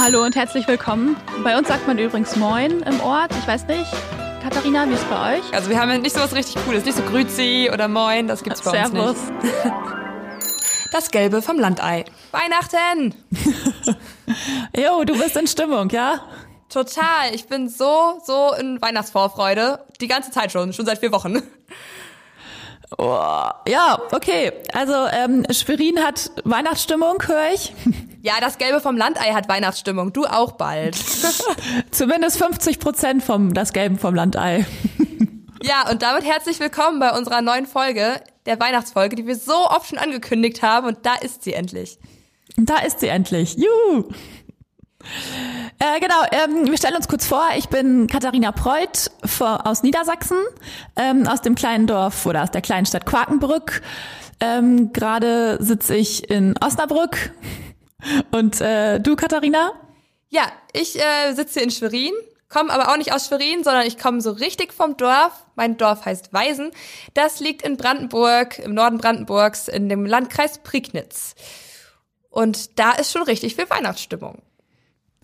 Hallo und herzlich willkommen. Bei uns sagt man übrigens Moin im Ort. Ich weiß nicht, Katharina, wie ist es bei euch? Also wir haben ja nicht so was richtig Cooles, nicht so Grüzi oder Moin, das gibt's bei Servus. uns nicht. Das Gelbe vom Landei. Weihnachten! Jo, du bist in Stimmung, ja? Total, ich bin so, so in Weihnachtsvorfreude. Die ganze Zeit schon, schon seit vier Wochen. Oh, ja, okay. Also ähm, Schwerin hat Weihnachtsstimmung, höre ich. Ja, das Gelbe vom Landei hat Weihnachtsstimmung. Du auch bald. Zumindest 50 Prozent vom das Gelben vom Landei. Ja, und damit herzlich willkommen bei unserer neuen Folge, der Weihnachtsfolge, die wir so oft schon angekündigt haben. Und da ist sie endlich. Da ist sie endlich. Juhu. Äh, genau, ähm, wir stellen uns kurz vor. Ich bin Katharina Preuth vor, aus Niedersachsen, ähm, aus dem kleinen Dorf oder aus der kleinen Stadt Quakenbrück. Ähm, Gerade sitze ich in Osnabrück. Und äh, du, Katharina? Ja, ich äh, sitze in Schwerin, komme aber auch nicht aus Schwerin, sondern ich komme so richtig vom Dorf. Mein Dorf heißt Weisen. Das liegt in Brandenburg, im Norden Brandenburgs, in dem Landkreis Prignitz. Und da ist schon richtig viel Weihnachtsstimmung.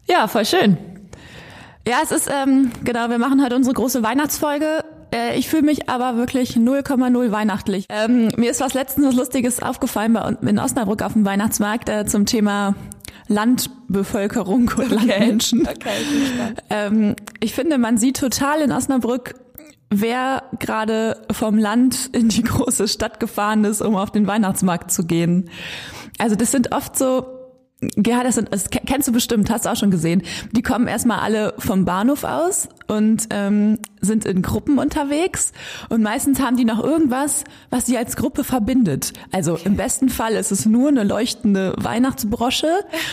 Ja, voll schön. Ja, es ist, ähm, genau, wir machen heute unsere große Weihnachtsfolge. Äh, ich fühle mich aber wirklich 0,0 weihnachtlich. Ähm, mir ist was letztens was Lustiges aufgefallen bei uns in Osnabrück auf dem Weihnachtsmarkt äh, zum Thema Landbevölkerung und Landmenschen. Okay, ich bin gespannt. Ähm, ich finde, man sieht total in Osnabrück, wer gerade vom Land in die große Stadt gefahren ist, um auf den Weihnachtsmarkt zu gehen. Also das sind oft so ja, das, sind, das kennst du bestimmt, hast du auch schon gesehen. Die kommen erstmal alle vom Bahnhof aus und ähm, sind in Gruppen unterwegs und meistens haben die noch irgendwas, was sie als Gruppe verbindet. Also im besten Fall ist es nur eine leuchtende Weihnachtsbrosche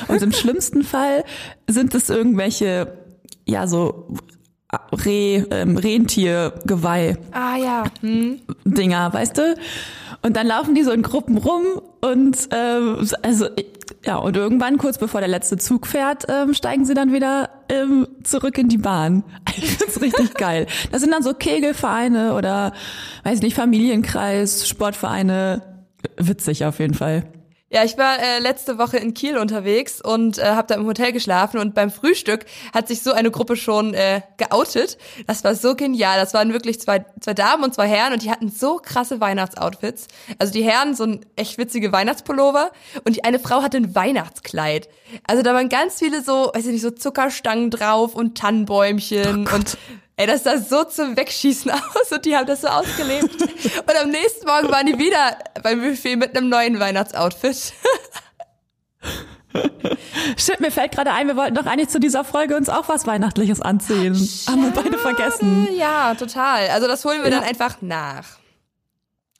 und im schlimmsten Fall sind es irgendwelche, ja so Reh, ähm, Rentiergeweih Ah ja. Hm. Dinger, weißt du? Und dann laufen die so in Gruppen rum und ähm, also ja und irgendwann kurz bevor der letzte Zug fährt, ähm, steigen sie dann wieder ähm, zurück in die Bahn. Ich find's richtig geil. Das sind dann so Kegelvereine oder weiß nicht Familienkreis, Sportvereine. Witzig auf jeden Fall. Ja, ich war äh, letzte Woche in Kiel unterwegs und äh, habe da im Hotel geschlafen und beim Frühstück hat sich so eine Gruppe schon äh, geoutet. Das war so genial. Das waren wirklich zwei, zwei Damen und zwei Herren und die hatten so krasse Weihnachtsoutfits. Also die Herren so ein echt witzige Weihnachtspullover und die eine Frau hatte ein Weihnachtskleid. Also da waren ganz viele so, weiß ich nicht, so Zuckerstangen drauf und Tannenbäumchen und Ey, das sah so zum Wegschießen aus und die haben das so ausgelebt. Und am nächsten Morgen waren die wieder beim Buffet mit einem neuen Weihnachtsoutfit. Stimmt, mir fällt gerade ein, wir wollten doch eigentlich zu dieser Folge uns auch was Weihnachtliches anziehen. Haben wir beide vergessen. Ja, total. Also das holen wir Ja. dann einfach nach.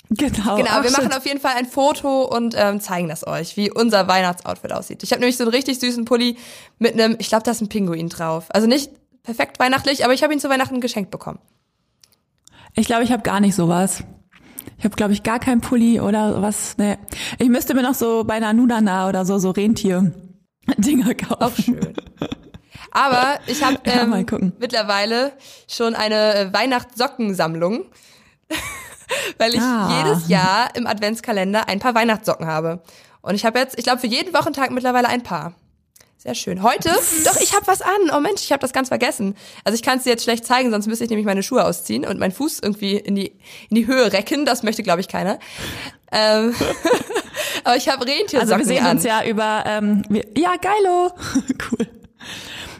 Genau. Genau, Ach, wir machen shit. auf jeden Fall ein Foto und ähm, zeigen das euch, wie unser Weihnachtsoutfit aussieht. Ich habe nämlich so einen richtig süßen Pulli mit einem, ich glaube, da ist ein Pinguin drauf. Also nicht perfekt weihnachtlich, aber ich habe ihn zu Weihnachten geschenkt bekommen. Ich glaube, ich habe gar nicht sowas. Ich habe, glaube ich, gar kein Pulli oder was. Nee. Ich müsste mir noch so bei einer Nudana oder so so Rentier-Dinger kaufen. Auch schön. Aber ich habe Ja, ähm, gucken. mittlerweile schon eine äh, Weihnachtssockensammlung, weil ich Ah. jedes Jahr im Adventskalender ein paar Weihnachtssocken habe. Und ich habe jetzt, ich glaube, für jeden Wochentag mittlerweile ein paar. Sehr schön. Heute, doch, ich habe was an. Oh Mensch, ich habe das ganz vergessen. Also ich kann es dir jetzt schlecht zeigen, sonst müsste ich nämlich meine Schuhe ausziehen und meinen Fuß irgendwie in die, in die Höhe recken. Das möchte, glaube ich, keiner. Ähm, aber ich habe Rentiersocken Also wir sehen an. uns ja über, ähm, wir, ja, geilo. cool.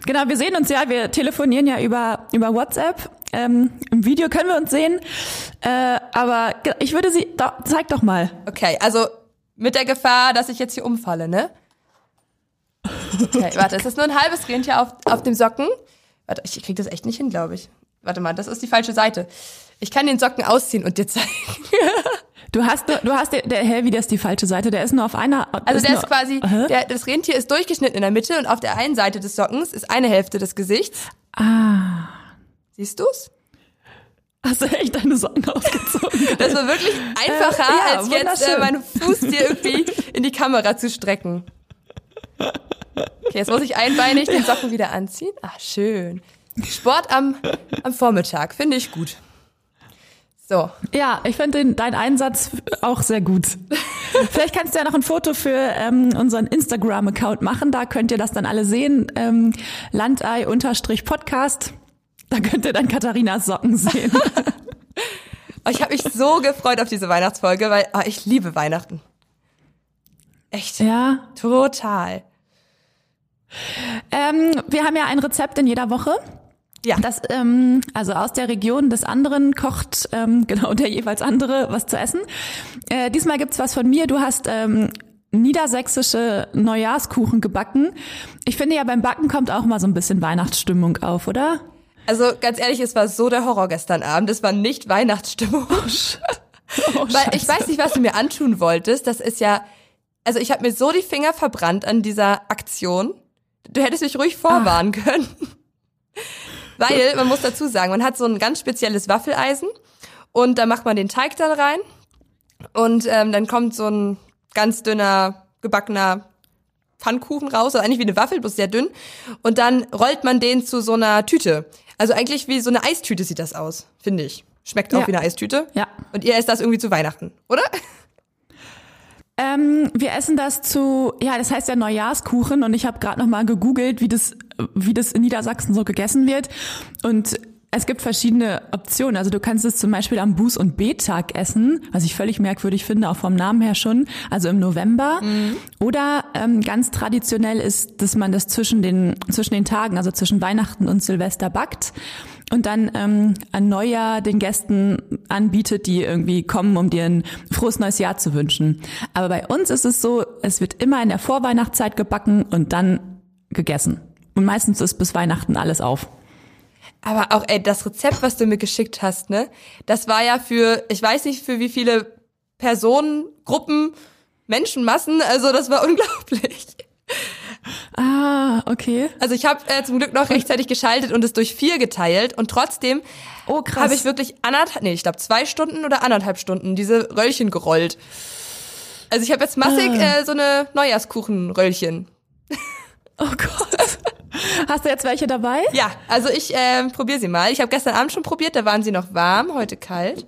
Genau, wir sehen uns ja, wir telefonieren ja über, über WhatsApp. Ähm, Im Video können wir uns sehen. Äh, aber ich würde sie, doch, zeig doch mal. Okay, also mit der Gefahr, dass ich jetzt hier umfalle, ne? Okay, warte, es ist nur ein halbes Rentier auf, auf dem Socken. Warte, ich krieg das echt nicht hin, glaube ich. Warte mal, das ist die falsche Seite. Ich kann den Socken ausziehen und dir zeigen. Du hast, du hast, der, der, hä, wie, der ist die falsche Seite, der ist nur auf einer. Also der nur, ist quasi, der, das Rentier ist durchgeschnitten in der Mitte und auf der einen Seite des Sockens ist eine Hälfte des Gesichts. Ah. Siehst du's? Hast du echt deine Socken ausgezogen? Das war wirklich einfacher, Äh, ja, als jetzt äh, meinen Fuß dir irgendwie in die Kamera zu strecken. Okay, jetzt muss ich einbeinig den Socken wieder anziehen. Ah, schön. Sport am, am Vormittag, finde ich gut. So. Ja, ich finde deinen Einsatz auch sehr gut. Vielleicht kannst du ja noch ein Foto für ähm, unseren Instagram-Account machen. Da könnt ihr das dann alle sehen. Ähm, Landei-Podcast. Da könnt ihr dann Katharinas Socken sehen. Ich habe mich so gefreut auf diese Weihnachtsfolge, weil oh, ich liebe Weihnachten. Echt? Ja. Total. Ähm, wir haben ja ein Rezept in jeder Woche. Ja. Das, ähm, also aus der Region des anderen kocht ähm, genau der jeweils andere was zu essen. Äh, diesmal gibt's was von mir. Du hast ähm, niedersächsische Neujahrskuchen gebacken. Ich finde ja beim Backen kommt auch mal so ein bisschen Weihnachtsstimmung auf, oder? Also ganz ehrlich, es war so der Horror gestern Abend. Es war nicht Weihnachtsstimmung. Oh, Weil ich weiß nicht, was du mir antun wolltest. Das ist ja, also ich habe mir so die Finger verbrannt an dieser Aktion. Du hättest mich ruhig vorwarnen können. Weil, man muss dazu sagen, man hat so ein ganz spezielles Waffeleisen und da macht man den Teig dann rein und ähm, dann kommt so ein ganz dünner, gebackener Pfannkuchen raus, also eigentlich wie eine Waffel, bloß sehr dünn. Und dann rollt man den zu so einer Tüte. Also eigentlich wie so eine Eistüte sieht das aus, finde ich. Schmeckt auch Ja. wie eine Eistüte. Ja. Und ihr esst das irgendwie zu Weihnachten, oder? Ähm, wir essen das zu, ja, das heißt ja Neujahrskuchen und ich habe gerade noch mal gegoogelt, wie das, wie das in Niedersachsen so gegessen wird und es gibt verschiedene Optionen. Also du kannst es zum Beispiel am Buß- und Bettag essen, was ich völlig merkwürdig finde, auch vom Namen her schon, also im November. Oder ähm, ganz traditionell ist, dass man das zwischen den, zwischen den Tagen, also zwischen Weihnachten und Silvester backt und dann ähm, an Neujahr den Gästen anbietet, die irgendwie kommen, um dir ein frohes neues Jahr zu wünschen. Aber bei uns ist es so, es wird immer in der Vorweihnachtszeit gebacken und dann gegessen. Und meistens ist bis Weihnachten alles auf. Aber auch, ey, das Rezept, was du mir geschickt hast, ne? Das war ja für, ich weiß nicht, für wie viele Personen, Gruppen, Menschenmassen, also das war unglaublich. Ah, okay. Also ich habe äh, zum Glück noch rechtzeitig geschaltet und es durch vier geteilt und trotzdem Oh, krass. habe ich wirklich anderthalb, nee, ich glaube zwei Stunden oder anderthalb Stunden diese Röllchen gerollt. Also ich habe jetzt massig Ah. äh, so eine Neujahrskuchenröllchen. Oh Gott. Hast du jetzt welche dabei? Ja, also ich äh, probiere sie mal. Ich habe gestern Abend schon probiert, da waren sie noch warm, heute kalt.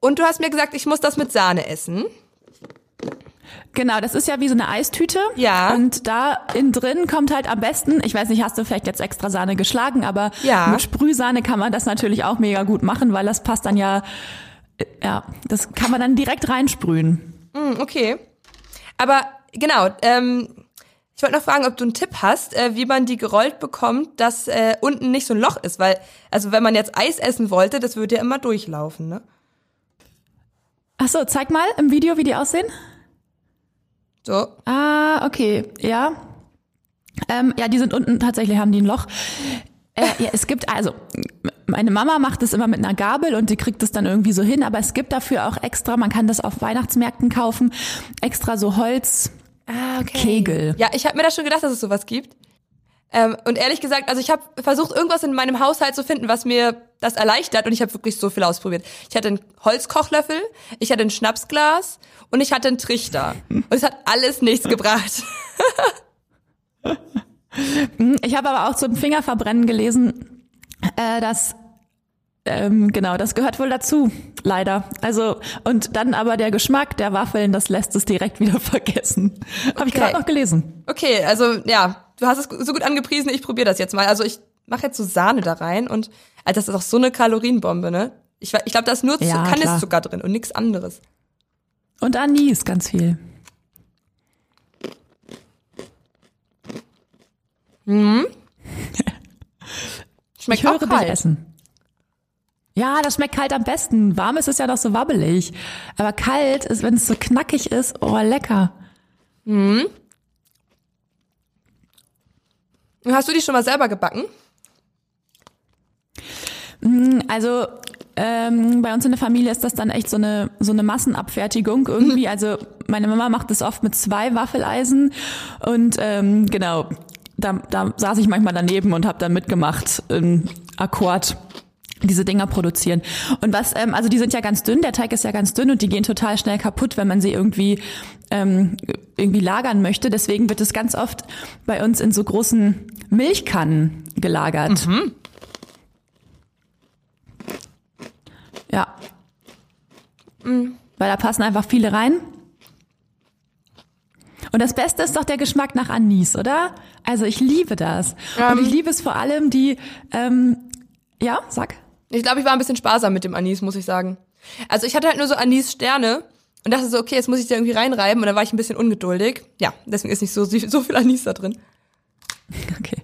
Und du hast mir gesagt, ich muss das mit Sahne essen. Genau, das ist ja wie so eine Eistüte. Ja. Und da innen drin kommt halt am besten, ich weiß nicht, hast du vielleicht jetzt extra Sahne geschlagen, aber Ja. mit Sprühsahne kann man das natürlich auch mega gut machen, weil das passt dann ja, äh, ja, das kann man dann direkt reinsprühen. Hm, okay. Aber genau, ähm, ich wollte noch fragen, ob du einen Tipp hast, äh, wie man die gerollt bekommt, dass äh, unten nicht so ein Loch ist, weil, also wenn man jetzt Eis essen wollte, das würde ja immer durchlaufen, ne? Ach so, zeig mal im Video, wie die aussehen. So. Ah, okay, ja. Ähm, ja, die sind unten, tatsächlich haben die ein Loch. Äh, ja, es gibt, also, meine Mama macht es immer mit einer Gabel und die kriegt es dann irgendwie so hin, aber es gibt dafür auch extra, man kann das auf Weihnachtsmärkten kaufen, extra so Holz. Ah, okay. Kegel. Ja, ich habe mir das schon gedacht, dass es sowas gibt. Ähm, und ehrlich gesagt, also ich habe versucht, irgendwas in meinem Haushalt zu finden, was mir das erleichtert. Und ich habe wirklich so viel ausprobiert. Ich hatte einen Holzkochlöffel, ich hatte ein Schnapsglas und ich hatte einen Trichter. Und es hat alles nichts gebracht. Ich habe aber auch zum Fingerverbrennen gelesen, äh, dass ähm, genau, das gehört wohl dazu, leider. Also und dann aber der Geschmack der Waffeln, das lässt es direkt wieder vergessen. Habe ich gerade noch gelesen. Okay, also ja, du hast es so gut angepriesen, ich probiere das jetzt mal. Also ich mache jetzt so Sahne da rein und also das ist auch so eine Kalorienbombe, ne? Ich, ich glaube, da ist nur Ja, klar. Kandiszucker drin und nichts anderes. Und Anis ganz viel. Schmeckt ich höre auch dich kalt. essen. Ja, das schmeckt kalt am besten. Warm ist es ja noch so wabbelig. Aber kalt ist, wenn es so knackig ist, oh, lecker. Hast du die schon mal selber gebacken? Also ähm, bei uns in der Familie ist das dann echt so eine so eine Massenabfertigung irgendwie. Also meine Mama macht das oft mit zwei Waffeleisen und ähm, genau, da, da saß ich manchmal daneben und habe dann mitgemacht im Akkord diese Dinger produzieren. Und was, ähm, also die sind ja ganz dünn, der Teig ist ja ganz dünn und die gehen total schnell kaputt, wenn man sie irgendwie ähm, irgendwie lagern möchte. Deswegen wird es ganz oft bei uns in so großen Milchkannen gelagert. Ja. Mhm. Weil da passen einfach viele rein. Und das Beste ist doch der Geschmack nach Anis, oder? Also ich liebe das. Ähm, Und ich liebe es vor allem die, ähm, ja, sag. Ich glaube, ich war ein bisschen sparsam mit dem Anis, muss ich sagen. Also ich hatte halt nur so Anis-Sterne und dachte so, okay, jetzt muss ich da irgendwie reinreiben und dann war ich ein bisschen ungeduldig. Ja, deswegen ist nicht so, so viel Anis da drin. Okay.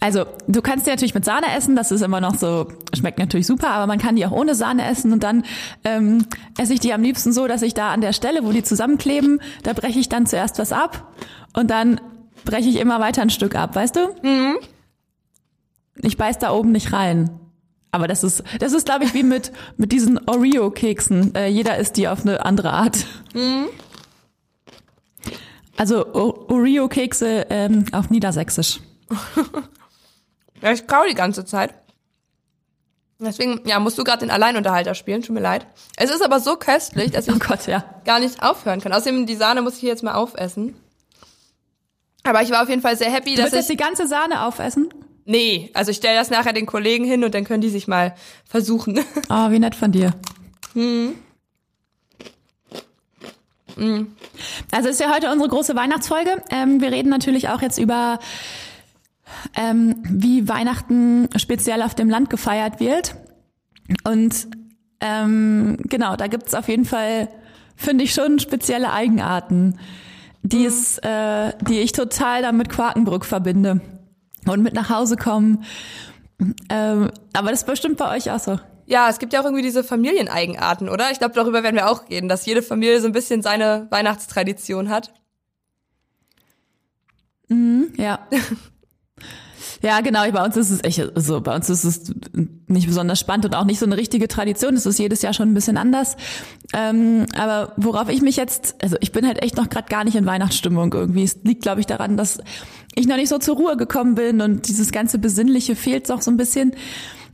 Also, du kannst die natürlich mit Sahne essen, das ist immer noch so, schmeckt natürlich super, aber man kann die auch ohne Sahne essen und dann ähm, esse ich die am liebsten so, dass ich da an der Stelle, wo die zusammenkleben, da breche ich dann zuerst was ab und dann breche ich immer weiter ein Stück ab, weißt du? Mhm. Ich beiß da oben nicht rein. Aber das ist, das ist, glaube ich, wie mit, mit diesen Oreo-Keksen. Äh, jeder isst die auf eine andere Art. Mhm. Also Oreo-Kekse ähm, auf Niedersächsisch. ja, ich kau die ganze Zeit. Deswegen, ja, musst du gerade den Alleinunterhalter spielen, tut mir leid. Es ist aber so köstlich, dass ich oh Gott, ja. gar nicht aufhören kann. Außerdem, die Sahne muss ich jetzt mal aufessen. Aber ich war auf jeden Fall sehr happy, du dass ich... jetzt die ganze Sahne aufessen? Nee, also ich stelle das nachher den Kollegen hin und dann können die sich mal versuchen. Oh, wie nett von dir. Hm. Hm. Also ist ja heute unsere große Weihnachtsfolge. Ähm, wir reden natürlich auch jetzt über ähm, wie Weihnachten speziell auf dem Land gefeiert wird. Und ähm, genau, da gibt's auf jeden Fall, finde ich, schon spezielle Eigenarten, die, mhm. es, äh, die ich total damit Quakenbrück verbinde. Und mit nach Hause kommen. Ähm, aber das ist bestimmt bei euch auch so. Ja, es gibt ja auch irgendwie diese Familieneigenarten, oder? Ich glaube, darüber werden wir auch reden, dass jede Familie so ein bisschen seine Weihnachtstradition hat. Mhm, ja. Ja, genau. Bei uns ist es echt so. Bei uns ist es nicht besonders spannend und auch nicht so eine richtige Tradition. Es ist jedes Jahr schon ein bisschen anders. Ähm, aber worauf ich mich jetzt, also ich bin halt echt noch gerade gar nicht in Weihnachtsstimmung irgendwie. Es liegt, glaube ich, daran, dass ich noch nicht so zur Ruhe gekommen bin und dieses ganze Besinnliche fehlt auch so ein bisschen.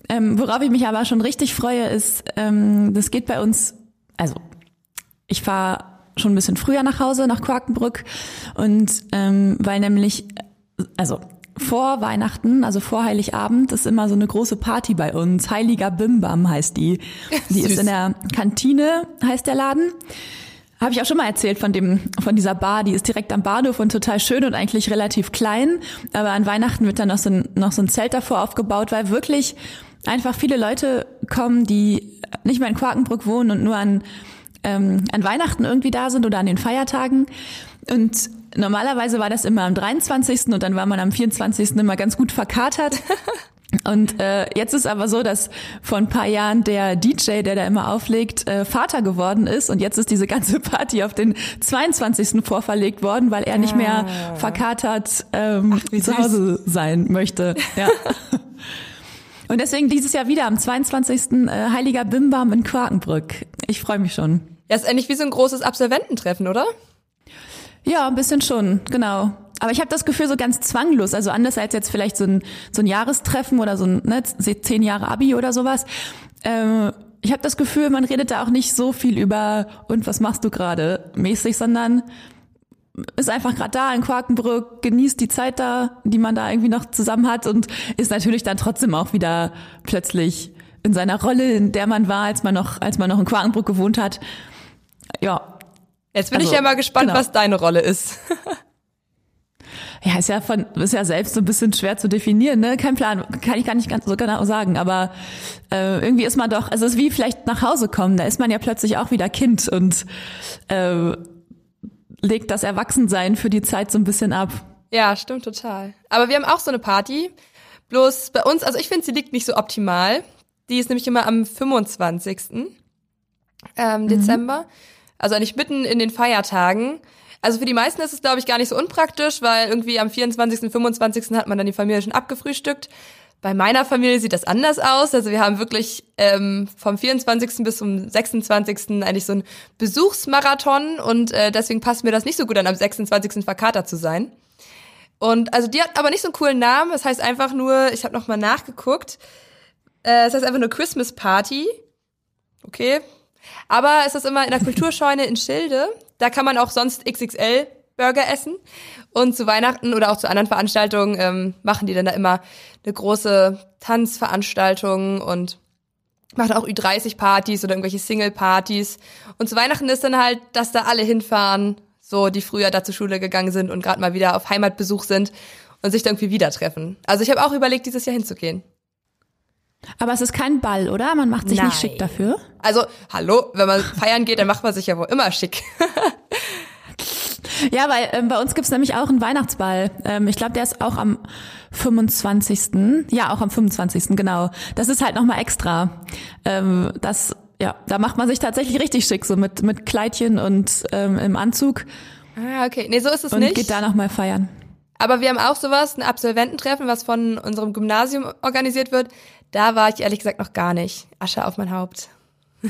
Ähm, worauf ich mich aber schon richtig freue, ist, ähm, das geht bei uns, also ich fahre schon ein bisschen früher nach Hause, nach Quakenbrück und ähm, weil nämlich, also vor Weihnachten, also vor Heiligabend, ist immer so eine große Party bei uns. Heiliger Bimbam heißt die. Die ist in der Kantine, heißt der Laden. Habe ich auch schon mal erzählt von dem, von dieser Bar, die ist direkt am Bahnhof und total schön und eigentlich relativ klein. Aber an Weihnachten wird dann noch so ein, noch so ein Zelt davor aufgebaut, weil wirklich einfach viele Leute kommen, die nicht mehr in Quakenbrück wohnen und nur an, ähm, an Weihnachten irgendwie da sind oder an den Feiertagen. Und normalerweise war das immer am 23. und dann war man am 24. immer ganz gut verkatert. Und äh, jetzt ist aber so, dass vor ein paar Jahren der DJ, der da immer auflegt, äh, Vater geworden ist und jetzt ist diese ganze Party auf den 22. vorverlegt worden, weil er nicht mehr ah. verkatert ähm, Ach, zu Hause sein möchte. Ja. und deswegen dieses Jahr wieder am 22. Äh, Heiliger Bimbam in Quakenbrück. Ich freue mich schon. Ja, ist eigentlich wie so ein großes Absolvententreffen, oder? Ja, ein bisschen schon, genau. Aber ich habe das Gefühl so ganz zwanglos, also anders als jetzt vielleicht so ein, so ein Jahrestreffen oder so ein ne, zehn Jahre Abi oder sowas. Ähm, ich habe das Gefühl, man redet da auch nicht so viel über und was machst du gerade mäßig, sondern ist einfach gerade da in Quakenbrück, genießt die Zeit da, die man da irgendwie noch zusammen hat und ist natürlich dann trotzdem auch wieder plötzlich in seiner Rolle, in der man war, als man noch, als man noch in Quakenbrück gewohnt hat. Ja, Jetzt bin also, ich ja mal gespannt, genau. was deine Rolle ist. ja, ist ja von, ist ja selbst so ein bisschen schwer zu definieren, ne? Kein Plan, kann ich gar nicht ganz so genau sagen, aber äh, irgendwie ist man doch, also es ist wie vielleicht nach Hause kommen, da ist man ja plötzlich auch wieder Kind und äh, legt das Erwachsensein für die Zeit so ein bisschen ab. Ja, stimmt total. Aber wir haben auch so eine Party. Bloß bei uns, also ich finde, sie liegt nicht so optimal. Die ist nämlich immer am 25. Ähm, mhm. Also eigentlich mitten in den Feiertagen. Also für die meisten ist es, glaube ich, gar nicht so unpraktisch, weil irgendwie am 24., 25. hat man dann die Familie schon abgefrühstückt. Bei meiner Familie sieht das anders aus. Also wir haben wirklich ähm, vom 24. bis zum 26. eigentlich so ein Besuchsmarathon und äh, deswegen passt mir das nicht so gut an, am 26. verkatert zu sein. Und also die hat aber nicht so einen coolen Namen. Das heißt einfach nur, ich habe noch mal nachgeguckt. Äh, es heißt einfach nur Christmas Party. Okay, aber es ist immer in der Kulturscheune in Schilde. Da kann man auch sonst XXL Burger essen. Und zu Weihnachten oder auch zu anderen Veranstaltungen ähm, machen die dann da immer eine große Tanzveranstaltung und Macht auch Ü30-Partys oder irgendwelche Single-Partys. Und zu Weihnachten ist dann halt, dass da alle hinfahren, so die früher da zur Schule gegangen sind und gerade mal wieder auf Heimatbesuch sind und sich dann irgendwie wieder treffen. Also ich habe auch überlegt, dieses Jahr hinzugehen. Aber es ist kein Ball, oder? Man macht sich Nein. nicht schick dafür. Also, hallo, wenn man feiern geht, dann macht man sich ja wohl immer schick. Ja, weil ähm, bei uns gibt's nämlich auch einen Weihnachtsball. Ähm, ich glaube, der ist auch am 25. Ja, auch am 25. genau. Das ist halt nochmal extra. Ähm, das, ja, da macht man sich tatsächlich richtig schick, so mit, mit Kleidchen und ähm, im Anzug ah, okay. Nee, so ist es und nicht. geht da nochmal feiern. Aber wir haben auch sowas, ein Absolvententreffen, was von unserem Gymnasium organisiert wird. Da war ich ehrlich gesagt noch gar nicht. Asche auf mein Haupt.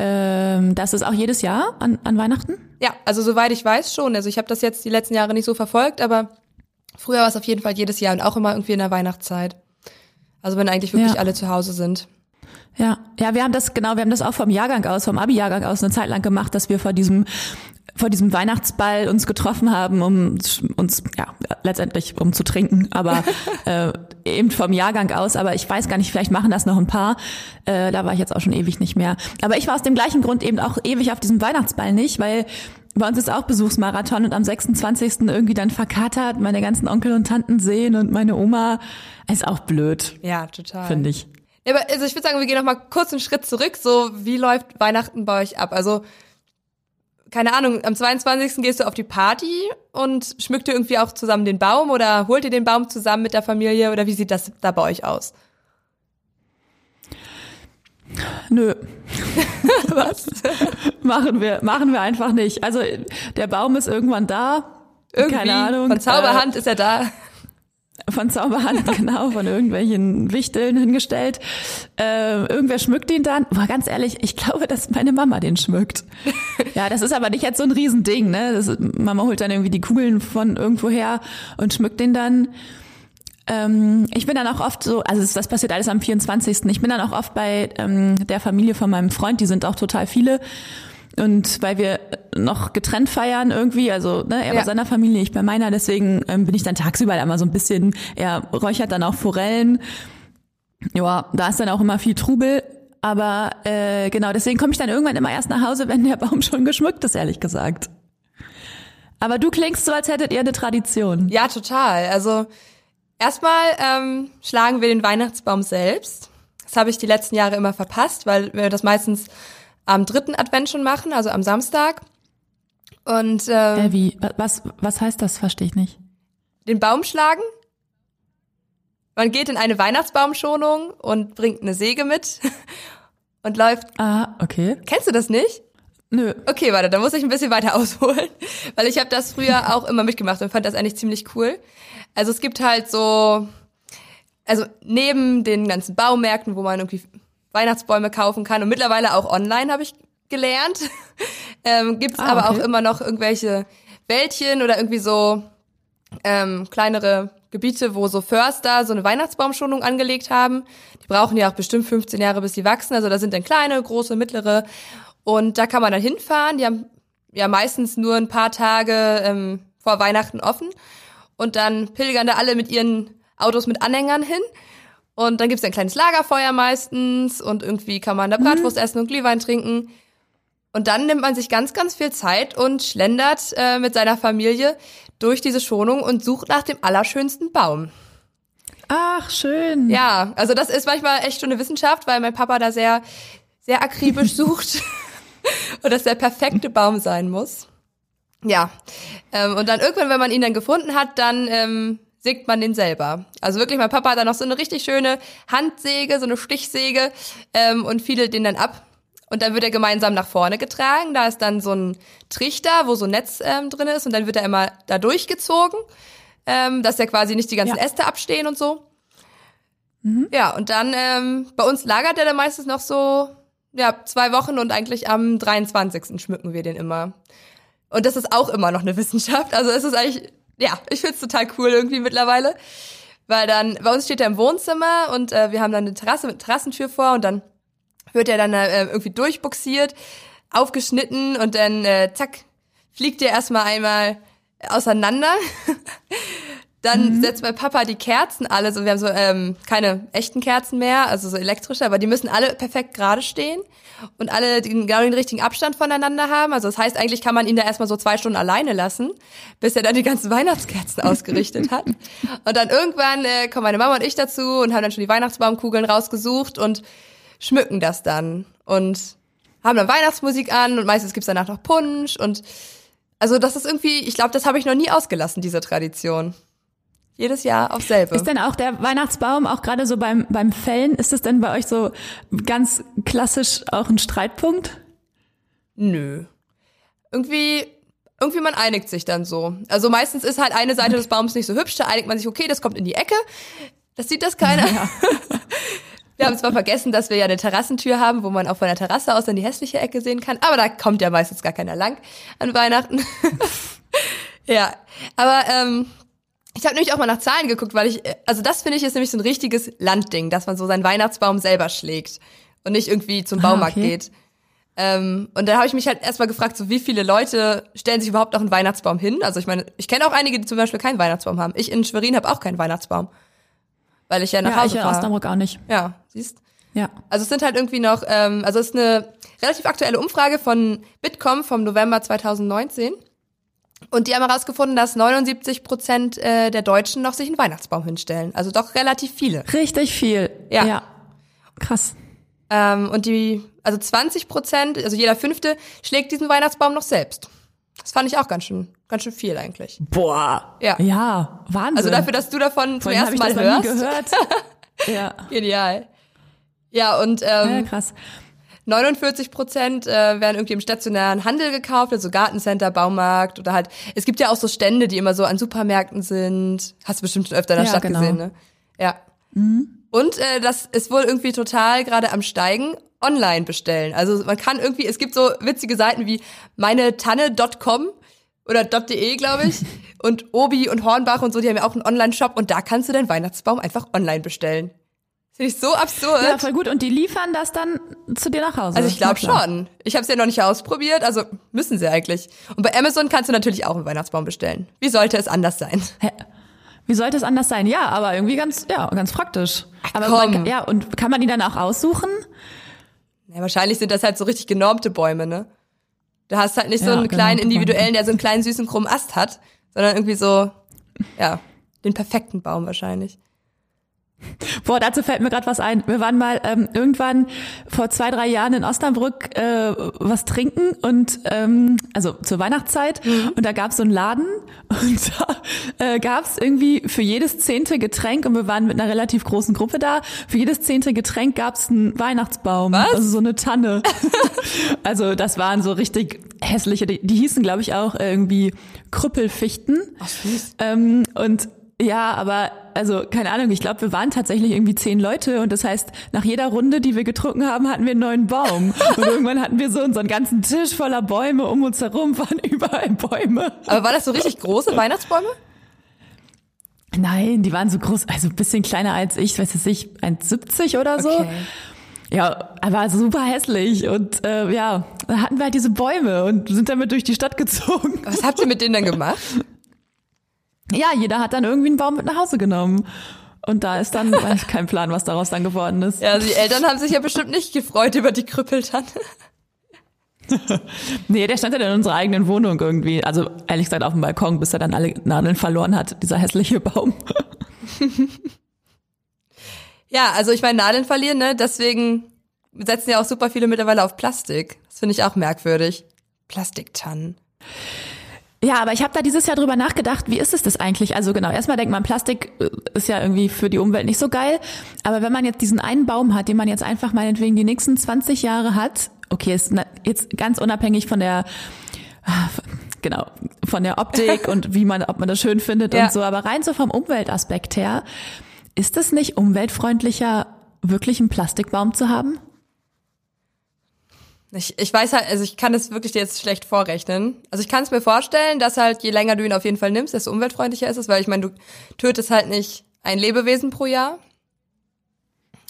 Ähm, das ist auch jedes Jahr an, an Weihnachten? Ja, also soweit ich weiß schon. Also ich habe das jetzt die letzten Jahre nicht so verfolgt, aber früher war es auf jeden Fall jedes Jahr und auch immer irgendwie in der Weihnachtszeit. Also wenn eigentlich wirklich Ja. alle zu Hause sind. Ja, ja, wir haben das genau, wir haben das auch vom Jahrgang aus, vom Abi-Jahrgang aus eine Zeit lang gemacht, dass wir vor diesem vor diesem Weihnachtsball uns getroffen haben, um uns ja letztendlich um zu trinken, aber äh, eben vom Jahrgang aus. Aber ich weiß gar nicht, vielleicht machen das noch ein paar. Äh, da war ich jetzt auch schon ewig nicht mehr. Aber ich war aus dem gleichen Grund eben auch ewig auf diesem Weihnachtsball nicht, weil bei uns ist auch Besuchsmarathon und am 26. irgendwie dann verkatert, meine ganzen Onkel und Tanten sehen und meine Oma ist auch blöd, Ja, total. finde ich. Ja, aber also ich würde sagen, wir gehen noch mal kurz einen Schritt zurück. So, wie läuft Weihnachten bei euch ab? Also, keine Ahnung, am 22. gehst du auf die Party und schmückt ihr irgendwie auch zusammen den Baum oder holt ihr den Baum zusammen mit der Familie oder wie sieht das da bei euch aus? Nö. Was? machen wir, machen wir einfach nicht. Also der Baum ist irgendwann da. Irgendwie Keine Ahnung. von Zauberhand ist er da. Von Zauberhand, genau, von irgendwelchen Wichteln hingestellt. Äh, irgendwer schmückt ihn dann. Boah, ganz ehrlich, ich glaube, dass meine Mama den schmückt. Ja, das ist aber nicht jetzt so ein Riesending, ne? Ist, Mama holt dann irgendwie die Kugeln von irgendwo her und schmückt den dann. Ähm, ich bin dann auch oft so, also das- das passiert alles am 24. Ich bin dann auch oft bei ähm, der Familie von meinem Freund, die sind auch total viele. Und weil wir noch getrennt feiern irgendwie, also ne, er Ja. bei seiner Familie, ich bei meiner, deswegen ähm, bin ich dann tagsüber immer so ein bisschen, er räuchert dann auch Forellen. Ja, da ist dann auch immer viel Trubel. Aber äh, genau, deswegen komme ich dann irgendwann immer erst nach Hause, wenn der Baum schon geschmückt ist, ehrlich gesagt. Aber du klingst so, als hättet ihr eine Tradition. Ja, total. Also erstmal ähm, schlagen wir den Weihnachtsbaum selbst. Das habe ich die letzten Jahre immer verpasst, weil wir das meistens am dritten Advent schon machen, also am Samstag. Und ähm, Äh, wie? Was, was heißt das? Verstehe ich nicht. den Baum schlagen. Man geht in eine Weihnachtsbaumschonung und bringt eine Säge mit und läuft. Ah, okay. Kennst du das nicht? Nö. Okay, warte, da muss ich ein bisschen weiter ausholen, weil ich habe das früher auch immer mitgemacht und fand das eigentlich ziemlich cool. Also es gibt halt so, also neben den ganzen Baumärkten, wo man irgendwie Weihnachtsbäume kaufen kann und mittlerweile auch online habe ich gelernt, ähm, gibt's Ah, aber okay. auch immer noch irgendwelche Wäldchen oder irgendwie so ähm, kleinere Gebiete, wo so Förster so eine Weihnachtsbaumschonung angelegt haben. Die brauchen ja auch bestimmt 15 Jahre, bis sie wachsen. Also da sind dann kleine, große, mittlere. Und da kann man dann hinfahren. Die haben ja meistens nur ein paar Tage ähm, vor Weihnachten offen. Und dann pilgern da alle mit ihren Autos mit Anhängern hin. Und dann gibt's ein kleines Lagerfeuer meistens. Und irgendwie kann man da Bratwurst essen und Glühwein trinken. Und dann nimmt man sich ganz, ganz viel Zeit und schlendert äh, mit seiner Familie durch diese Schonung und sucht nach dem allerschönsten Baum. Ach, schön. Ja, also das ist manchmal echt schon eine Wissenschaft, weil mein Papa da sehr, sehr akribisch sucht und das der perfekte Baum sein muss. Ja, ähm, und dann irgendwann, wenn man ihn dann gefunden hat, dann ähm, sägt man den selber. Also wirklich, mein Papa hat dann noch so eine richtig schöne Handsäge, so eine Stichsäge ähm, und fiedelt den dann ab. Und dann wird er gemeinsam nach vorne getragen. Da ist dann so ein Trichter, wo so ein Netz ähm, drin ist und dann wird er immer da durchgezogen, ähm, dass ja quasi nicht die ganzen Ja. Äste abstehen und so. Ja, und dann ähm, bei uns lagert er dann meistens noch so ja zwei Wochen und eigentlich am 23. schmücken wir den immer. Und das ist auch immer noch eine Wissenschaft. Also es ist eigentlich, ja, ich find's total cool irgendwie mittlerweile. Weil dann, bei uns steht er im Wohnzimmer und äh, wir haben dann eine Terrasse mit Terrassentür vor und dann wird er dann äh, irgendwie durchbuxiert, aufgeschnitten und dann äh, zack, fliegt er erstmal einmal auseinander. Dann mhm. setzt mein Papa die Kerzen alle, so wir haben so ähm, keine echten Kerzen mehr, also so elektrische, aber die müssen alle perfekt gerade stehen und alle den, genau den richtigen Abstand voneinander haben. Also das heißt, eigentlich kann man ihn da erstmal so zwei Stunden alleine lassen, bis er dann die ganzen Weihnachtskerzen ausgerichtet hat. Und dann irgendwann äh, kommen meine Mama und ich dazu und haben dann schon die Weihnachtsbaumkugeln rausgesucht und schmücken das dann und haben dann Weihnachtsmusik an und meistens gibt's danach noch Punsch und also das ist irgendwie, ich glaube, das habe ich noch nie ausgelassen, diese Tradition. Jedes Jahr auf selbe. Ist denn auch der Weihnachtsbaum auch gerade so beim, beim Fällen, ist das denn bei euch so ganz klassisch auch ein Streitpunkt? Nö. Irgendwie, irgendwie man einigt sich dann so. Also meistens ist halt eine Seite des Baums nicht so hübsch, da einigt man sich, okay, das kommt in die Ecke. Das sieht das keiner. Ja. Wir haben zwar vergessen, dass wir ja eine Terrassentür haben, wo man auch von der Terrasse aus in die hässliche Ecke sehen kann, aber da kommt ja meistens gar keiner lang an Weihnachten. ja, aber ähm, ich habe nämlich auch mal nach Zahlen geguckt, weil ich, also das finde ich ist nämlich so ein richtiges Landding, dass man so seinen Weihnachtsbaum selber schlägt und nicht irgendwie zum ah, Baumarkt ah, okay. geht. Ähm, und da habe ich mich halt erstmal gefragt, so wie viele Leute stellen sich überhaupt noch einen Weihnachtsbaum hin? Also ich meine, ich kenne auch einige, die zum Beispiel keinen Weihnachtsbaum haben. Ich in Schwerin habe auch keinen Weihnachtsbaum weil ich ja nach ja, Hause ich fahre. in Osnabrück auch nicht. Ja, siehst. Ja. Also es sind halt irgendwie noch, ähm, also es ist eine relativ aktuelle Umfrage von Bitkom vom November 2019. Und die haben herausgefunden, dass 79 Prozent äh, der Deutschen noch sich einen Weihnachtsbaum hinstellen. Also doch relativ viele. Richtig viel. Ja. ja. Krass. Ähm, und die, also 20 Prozent, also jeder Fünfte, schlägt diesen Weihnachtsbaum noch selbst. Das fand ich auch ganz schön, ganz schön viel eigentlich. Boah. Ja. Ja, Wahnsinn. Also dafür, dass du davon zum ersten Mal hörst. ja. Genial. Ja, und ähm, ja, krass. 49 Prozent äh, werden irgendwie im stationären Handel gekauft, also Gartencenter, Baumarkt oder halt, es gibt ja auch so Stände, die immer so an Supermärkten sind. Hast du bestimmt schon öfter in der ja, Stadt genau. gesehen, ne? Ja. Mhm. Und äh, das ist wohl irgendwie total gerade am Steigen online bestellen. Also man kann irgendwie, es gibt so witzige Seiten wie meinetanne.com oder .de, glaube ich. und Obi und Hornbach und so, die haben ja auch einen Online-Shop und da kannst du deinen Weihnachtsbaum einfach online bestellen. Finde ich so absurd. Ja, voll gut. Und die liefern das dann zu dir nach Hause? Also ich glaube schon. Ich habe es ja noch nicht ausprobiert, also müssen sie eigentlich. Und bei Amazon kannst du natürlich auch einen Weihnachtsbaum bestellen. Wie sollte es anders sein? Hä? Wie sollte es anders sein? Ja, aber irgendwie ganz, ja, ganz praktisch. Ach, aber komm. Man, ja, und kann man die dann auch aussuchen? Ja, wahrscheinlich sind das halt so richtig genormte Bäume, ne? Du hast halt nicht so einen kleinen individuellen, der so einen kleinen süßen krummen Ast hat, sondern irgendwie so, ja, den perfekten Baum wahrscheinlich. Boah, dazu fällt mir gerade was ein. Wir waren mal ähm, irgendwann vor zwei, drei Jahren in Osnabrück äh, was trinken und ähm, also zur Weihnachtszeit mhm. und da gab's so einen Laden und da äh, gab's irgendwie für jedes zehnte Getränk und wir waren mit einer relativ großen Gruppe da. Für jedes zehnte Getränk gab's einen Weihnachtsbaum, was? also so eine Tanne. also das waren so richtig hässliche. Die, die hießen, glaube ich, auch irgendwie Krüppelfichten. Ach, süß. Ähm, und ja, aber also keine Ahnung, ich glaube, wir waren tatsächlich irgendwie zehn Leute und das heißt, nach jeder Runde, die wir getrunken haben, hatten wir einen neuen Baum. Und irgendwann hatten wir so unseren ganzen Tisch voller Bäume um uns herum, waren überall Bäume. Aber war das so richtig große Weihnachtsbäume? Nein, die waren so groß, also ein bisschen kleiner als ich, weiß ich, 1,70 oder so. Okay. Ja, aber super hässlich und äh, ja, da hatten wir halt diese Bäume und sind damit durch die Stadt gezogen. Was habt ihr mit denen dann gemacht? Ja, jeder hat dann irgendwie einen Baum mit nach Hause genommen. Und da ist dann weiß ich, kein Plan, was daraus dann geworden ist. Ja, die Eltern haben sich ja bestimmt nicht gefreut über die Krüppeltanne. nee, der stand ja in unserer eigenen Wohnung irgendwie. Also ehrlich gesagt auf dem Balkon, bis er dann alle Nadeln verloren hat, dieser hässliche Baum. ja, also ich meine, Nadeln verlieren, ne? Deswegen setzen ja auch super viele mittlerweile auf Plastik. Das finde ich auch merkwürdig. Plastiktannen. Ja, aber ich habe da dieses Jahr drüber nachgedacht, wie ist es das eigentlich? Also genau, erstmal denkt man, Plastik äh, ist ja irgendwie für die Umwelt nicht so geil. Aber wenn man jetzt diesen einen Baum hat, den man jetzt einfach meinetwegen die nächsten 20 Jahre hat, okay, ist jetzt ganz unabhängig von der genau, von der Optik und wie man, ob man das schön findet ja. und so, aber rein so vom Umweltaspekt her, ist es nicht umweltfreundlicher, wirklich einen Plastikbaum zu haben? Ich, ich weiß halt, also ich kann das wirklich jetzt schlecht vorrechnen. Also ich kann es mir vorstellen, dass halt je länger du ihn auf jeden Fall nimmst, desto umweltfreundlicher ist es, weil ich meine, du tötest halt nicht ein Lebewesen pro Jahr.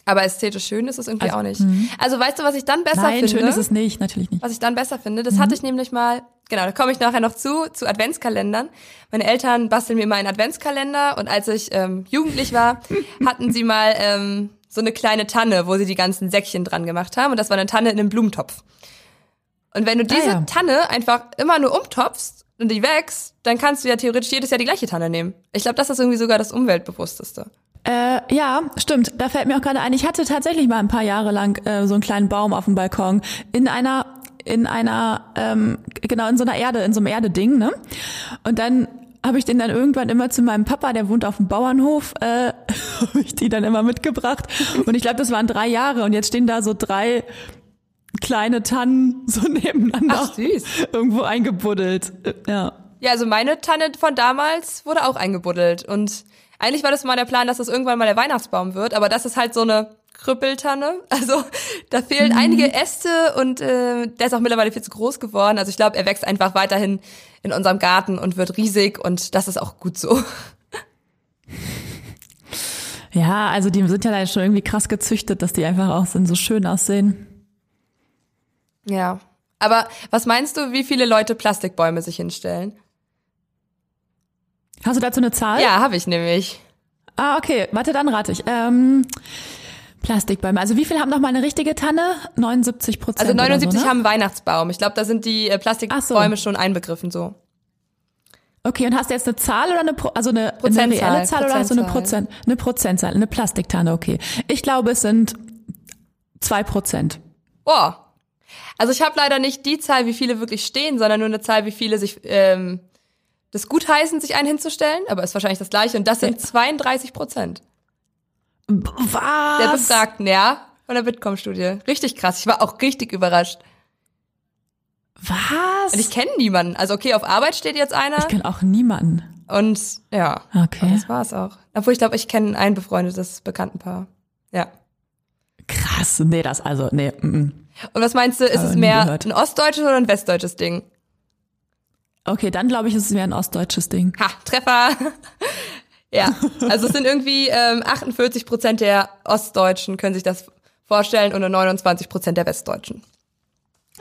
Aber ästhetisch schön ist es irgendwie also, auch nicht. Mh. Also weißt du, was ich dann besser Nein, finde? schön ist es nicht, natürlich nicht. Was ich dann besser finde, das mhm. hatte ich nämlich mal Genau, da komme ich nachher noch zu, zu Adventskalendern. Meine Eltern basteln mir immer einen Adventskalender und als ich ähm, jugendlich war, hatten sie mal ähm, so eine kleine Tanne, wo sie die ganzen Säckchen dran gemacht haben und das war eine Tanne in einem Blumentopf. Und wenn du diese Ah, ja. Tanne einfach immer nur umtopfst und die wächst, dann kannst du ja theoretisch jedes Jahr die gleiche Tanne nehmen. Ich glaube, das ist irgendwie sogar das umweltbewussteste. Äh, ja, stimmt. Da fällt mir auch gerade ein, ich hatte tatsächlich mal ein paar Jahre lang äh, so einen kleinen Baum auf dem Balkon in einer in einer ähm, genau in so einer Erde, in so einem Erdeding, ne? Und dann habe ich den dann irgendwann immer zu meinem Papa, der wohnt auf dem Bauernhof, äh, habe ich die dann immer mitgebracht. Und ich glaube, das waren drei Jahre und jetzt stehen da so drei kleine Tannen so nebeneinander Ach, süß. irgendwo eingebuddelt. Äh, Ja. Ja, also meine Tanne von damals wurde auch eingebuddelt. Und eigentlich war das mal der Plan, dass das irgendwann mal der Weihnachtsbaum wird, aber das ist halt so eine Krüppeltanne. Also da fehlen einige Äste und äh, der ist auch mittlerweile viel zu groß geworden. Also ich glaube, er wächst einfach weiterhin in unserem Garten und wird riesig und das ist auch gut so. Ja, also die sind ja da schon irgendwie krass gezüchtet, dass die einfach auch so schön aussehen. Ja. Aber was meinst du, wie viele Leute Plastikbäume sich hinstellen? Hast du dazu eine Zahl? Ja, habe ich nämlich. Ah, okay. Warte, dann rate ich. Ähm, Plastikbäume. Also wie viel haben noch mal eine richtige Tanne? 79 Prozent. Also 79 so, ne? haben Weihnachtsbaum. Ich glaube, da sind die äh, Plastikbäume Ach schon einbegriffen so. Okay, und hast du jetzt eine Zahl oder eine, Pro also eine, eine reelle Zahl oder hast du eine Prozentzahl. Prozent, eine Prozentzahl, eine Plastiktanne, okay. Ich glaube, es sind zwei Prozent. Oh. Also ich habe leider nicht die Zahl, wie viele wirklich stehen, sondern nur eine Zahl, wie viele sich ähm, das gutheißen, sich einen hinzustellen. Aber ist wahrscheinlich das gleiche. Und das sind 32 Prozent Was? der Befragten, ja, von der Bitkom-Studie. Richtig krass. Ich war auch richtig überrascht. Was? Und ich kenne niemanden. Also okay, auf Arbeit steht jetzt einer. Ich kenne auch niemanden. Und ja, Okay. das war's auch. Obwohl ich glaube, ich kenne ein befreundetes Bekanntenpaar. Ja. Krass. Nee, das also, nee. Mm, mm. Und was meinst du, ist Habe es mehr gehört. ein ostdeutsches oder ein westdeutsches Ding? Okay, dann glaube ich, ist es mehr ein ostdeutsches Ding. Ha, Treffer. Ja, also es sind irgendwie ähm, 48 Prozent der Ostdeutschen können sich das vorstellen und nur 29 Prozent der Westdeutschen.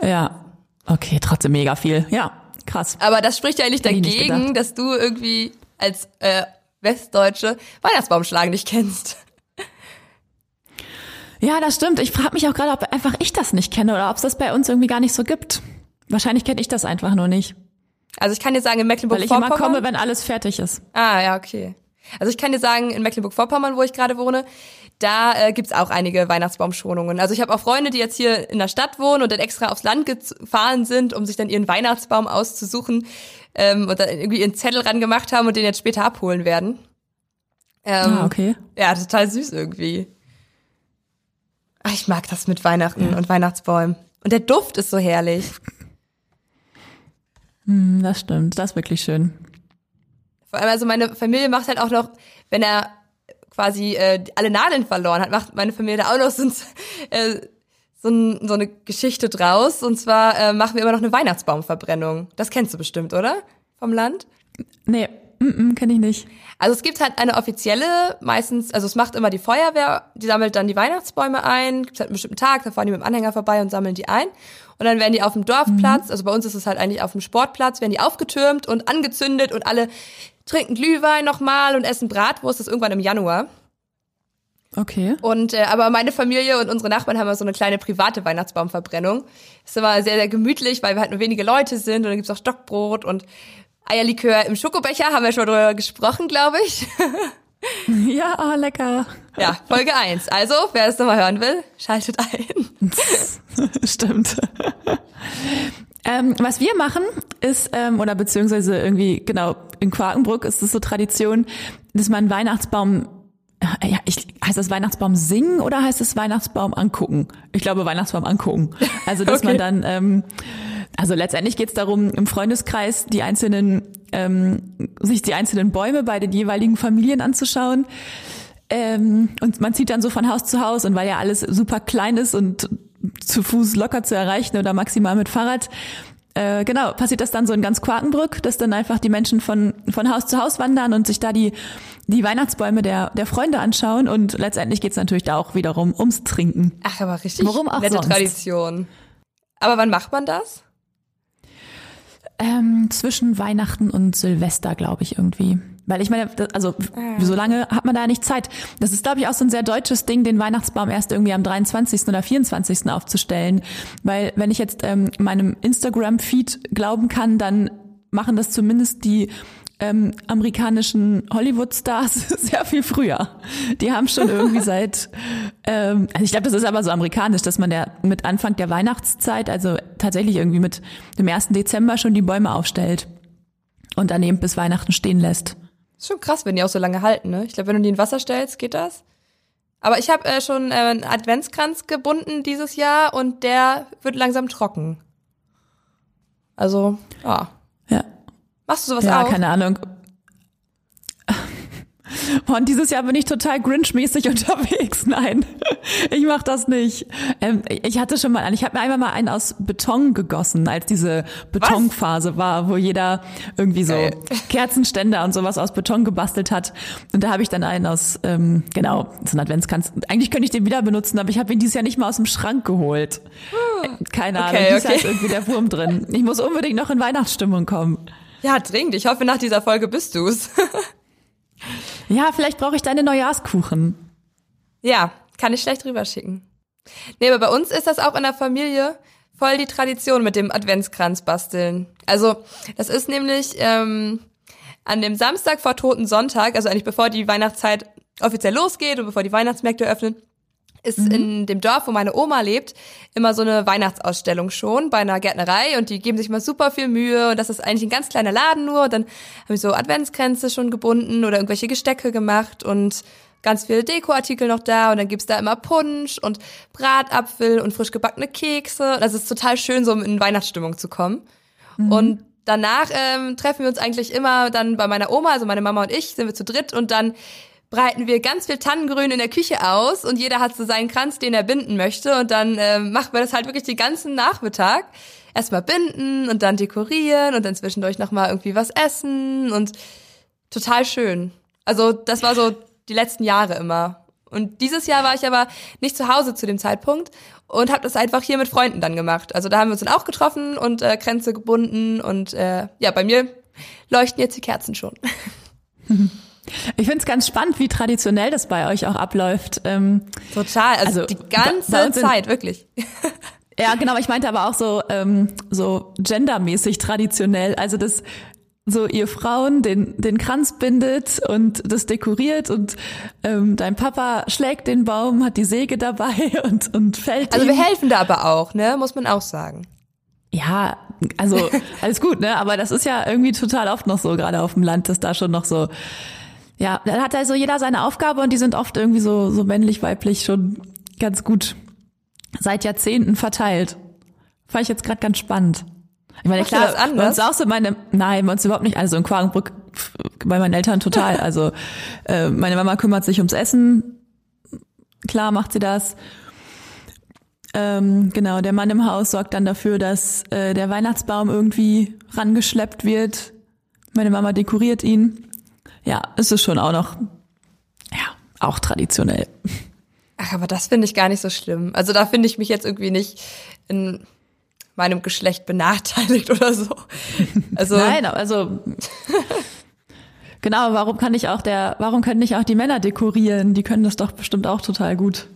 Ja. Okay, trotzdem mega viel. Ja, krass. Aber das spricht ja eigentlich dagegen, dass du irgendwie als äh, Westdeutsche Weihnachtsbaumschlagen nicht kennst. Ja, das stimmt. Ich frage mich auch gerade, ob einfach ich das nicht kenne oder ob es das bei uns irgendwie gar nicht so gibt. Wahrscheinlich kenne ich das einfach nur nicht. Also ich kann dir sagen, in Weil ich immer Mecklenburg-Vorpommern. komme, wenn alles fertig ist. Ah, ja, okay. Also ich kann dir sagen, in Mecklenburg-Vorpommern, wo ich gerade wohne, da äh, gibt's auch einige Weihnachtsbaumschonungen. Also ich habe auch Freunde, die jetzt hier in der Stadt wohnen und dann extra aufs Land gefahren sind, um sich dann ihren Weihnachtsbaum auszusuchen ähm, und dann irgendwie ihren Zettel ran gemacht haben und den jetzt später abholen werden. Ähm, ah, okay. Ja, total süß irgendwie. Ach, ich mag das mit Weihnachten und Weihnachtsbäumen. Und der Duft ist so herrlich. Hm, das stimmt. Das ist wirklich schön. Vor allem, also meine Familie macht halt auch noch, wenn er quasi äh, alle Nadeln verloren hat, macht meine Familie da auch noch so, ein, äh, so, ein, so eine Geschichte draus. Und zwar äh, machen wir immer noch eine Weihnachtsbaumverbrennung. Das kennst du bestimmt, oder? Vom Land? Nee, mm, mm, kenne ich nicht. Also es gibt halt eine offizielle, meistens, also es macht immer die Feuerwehr, die sammelt dann die Weihnachtsbäume ein, gibt halt einen bestimmten Tag, da fahren die mit dem Anhänger vorbei und sammeln die ein. Und dann werden die auf dem Dorfplatz, also bei uns ist es halt eigentlich auf dem Sportplatz, werden die aufgetürmt und angezündet und alle trinken Glühwein nochmal und essen Bratwurst, das ist irgendwann im Januar. Okay. Und äh, aber meine Familie und unsere Nachbarn haben ja so eine kleine private Weihnachtsbaumverbrennung. ist immer sehr, sehr gemütlich, weil wir halt nur wenige Leute sind und dann gibt's auch Stockbrot und Eierlikör im Schokobecher, haben wir schon drüber gesprochen, glaube ich. Ja, ah, lecker. Ja, Folge 1. Also, wer es nochmal hören will, schaltet ein. Stimmt. ähm, was wir machen ist, ähm, oder beziehungsweise irgendwie, genau, in Quakenbrück ist es so Tradition, dass man Weihnachtsbaum, äh, ja, ich, heißt das Weihnachtsbaum singen oder heißt es Weihnachtsbaum angucken? Ich glaube Weihnachtsbaum angucken. Also, dass Okay. man dann, ähm, also letztendlich geht es darum, im Freundeskreis die einzelnen, ähm, sich die einzelnen Bäume bei den jeweiligen Familien anzuschauen. Ähm, und man zieht dann so von Haus zu Haus und weil ja alles super klein ist und zu Fuß locker zu erreichen oder maximal mit Fahrrad, äh, genau, passiert das dann so in ganz Quakenbrück, dass dann einfach die Menschen von, von Haus zu Haus wandern und sich da die, die Weihnachtsbäume der, der Freunde anschauen und letztendlich geht's natürlich da auch wiederum ums Trinken. Ach, aber richtig Warum auch nette sonst? Tradition. Aber wann macht man das? Ähm, zwischen Weihnachten und Silvester, glaube ich, irgendwie. Weil ich meine, also so lange hat man da nicht Zeit. Das ist, glaube ich, auch so ein sehr deutsches Ding, den Weihnachtsbaum erst irgendwie am 23. oder 24. aufzustellen. Weil wenn ich jetzt ähm, meinem Instagram-Feed glauben kann, dann machen das zumindest die ähm, amerikanischen Hollywood-Stars sehr viel früher. Die haben schon irgendwie seit, ähm, also ich glaube, das ist aber so amerikanisch, dass man der mit Anfang der Weihnachtszeit, also tatsächlich irgendwie mit dem 1. Dezember schon die Bäume aufstellt und dann eben bis Weihnachten stehen lässt. Ist schon krass, wenn die auch so lange halten, ne? Ich glaube, wenn du die in Wasser stellst, geht das. Aber ich habe äh, schon äh, einen Adventskranz gebunden dieses Jahr und der wird langsam trocken. Also, ja. Ja. Machst du sowas Ja, auch? keine Ahnung. Und dieses Jahr bin ich total Grinch-mäßig unterwegs. Nein, ich mach das nicht. Ähm, ich hatte schon mal, ich habe mir einmal mal einen aus Beton gegossen, als diese Betonphase war, wo jeder irgendwie so Geil. Kerzenständer und sowas aus Beton gebastelt hat. Und da habe ich dann einen aus, ähm, genau, so einen Adventskranz. Eigentlich könnte ich den wieder benutzen, aber ich habe ihn dieses Jahr nicht mal aus dem Schrank geholt. Äh, Keine Ahnung, Okay, dieses Jahr okay. ist irgendwie der Wurm drin. Ich muss unbedingt noch in Weihnachtsstimmung kommen. Ja, dringend. Ich hoffe, nach dieser Folge bist du's. Ja, vielleicht brauche ich deine Neujahrskuchen. ja, kann ich schlecht rüberschicken. Nee, aber bei uns ist das auch in der Familie voll die Tradition mit dem Adventskranz basteln. Also, das ist nämlich ähm, an dem Samstag vor Toten Sonntag, also eigentlich bevor die Weihnachtszeit offiziell losgeht und bevor die Weihnachtsmärkte öffnen, ist in dem Dorf, wo meine Oma lebt, immer so eine Weihnachtsausstellung schon bei einer Gärtnerei und die geben sich mal super viel Mühe und das ist eigentlich ein ganz kleiner Laden nur und dann habe ich so Adventskränze schon gebunden oder irgendwelche Gestecke gemacht und ganz viele Dekoartikel noch da und dann gibt's da immer Punsch und Bratapfel und frisch gebackene Kekse. Das ist total schön, so in Weihnachtsstimmung zu kommen. Und danach ähm, treffen wir uns eigentlich immer dann bei meiner Oma, also meine Mama und ich, sind wir zu dritt und dann breiten wir ganz viel Tannengrün in der Küche aus und jeder hat so seinen Kranz, den er binden möchte und dann ähm, machen wir das halt wirklich den ganzen Nachmittag. Erstmal binden und dann dekorieren und dann zwischendurch nochmal irgendwie was essen und total schön. Also das war so die letzten Jahre immer. Und dieses Jahr war ich aber nicht zu Hause zu dem Zeitpunkt und habe das einfach hier mit Freunden dann gemacht. Also da haben wir uns dann auch getroffen und äh, Kränze gebunden und äh, ja, bei mir leuchten jetzt die Kerzen schon. Ich finde es ganz spannend, wie traditionell das bei euch auch abläuft. Ähm, Total, also, Also, die ganze Zeit, wirklich. ja, genau, ich meinte aber auch so, ähm, so gendermäßig traditionell. Also das so ihr Frauen den, den Kranz bindet und das dekoriert und ähm, dein Papa schlägt den Baum, hat die Säge dabei und, und fällt Also ihn. wir helfen da aber auch, ne, muss man auch sagen. Ja, also alles gut, ne? Aber das ist ja irgendwie total oft noch so, gerade auf dem Land, dass da schon noch so, ja, da hat also jeder seine Aufgabe und die sind oft irgendwie so, so männlich, weiblich schon ganz gut seit Jahrzehnten verteilt. Fand ich jetzt gerade ganz spannend. Ich meine, Macht ihr klar, das anders? bei uns auch so meine, nein, bei uns überhaupt nicht, also in Quakenbrück pf, bei meinen Eltern total. Also äh, meine Mama kümmert sich ums Essen, klar macht sie das. Ähm, genau, der Mann im Haus sorgt dann dafür, dass äh, der Weihnachtsbaum irgendwie rangeschleppt wird. Meine Mama dekoriert ihn. Ja, es ist schon auch noch, ja, auch traditionell. Ach, aber das finde ich gar nicht so schlimm. Also da finde ich mich jetzt irgendwie nicht in meinem Geschlecht benachteiligt oder so. Also Nein, also genau, warum kann ich auch der, warum können nicht auch die Männer dekorieren? Die können das doch bestimmt auch total gut.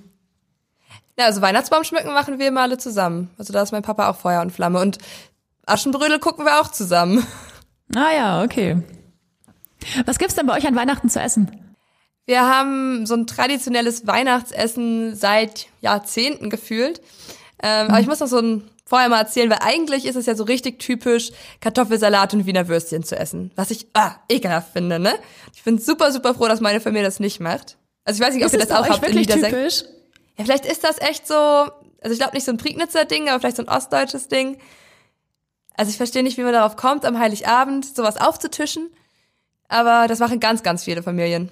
Ja, also Weihnachtsbaum schmücken machen wir immer alle zusammen. Also da ist mein Papa auch Feuer und Flamme. Und Aschenbrödel gucken wir auch zusammen. Ah ja, okay. Was gibt's denn bei euch an Weihnachten zu essen? Wir haben so ein traditionelles Weihnachtsessen seit Jahrzehnten gefühlt. Ähm, Aber ich muss noch so ein vorher mal erzählen, weil eigentlich ist es ja so richtig typisch, Kartoffelsalat und Wiener Würstchen zu essen. Was ich ah, ekelhaft finde, ne? Ich bin super, super froh, dass meine Familie das nicht macht. Also ich weiß nicht, ob Ist ihr das auch habt in wirklich Niedersachsen. typisch? Ja, vielleicht ist das echt so, also ich glaube nicht so ein Prignitzer Ding, aber vielleicht so ein ostdeutsches Ding. Also ich verstehe nicht, wie man darauf kommt, am Heiligabend sowas aufzutischen. Aber das machen ganz, ganz viele Familien.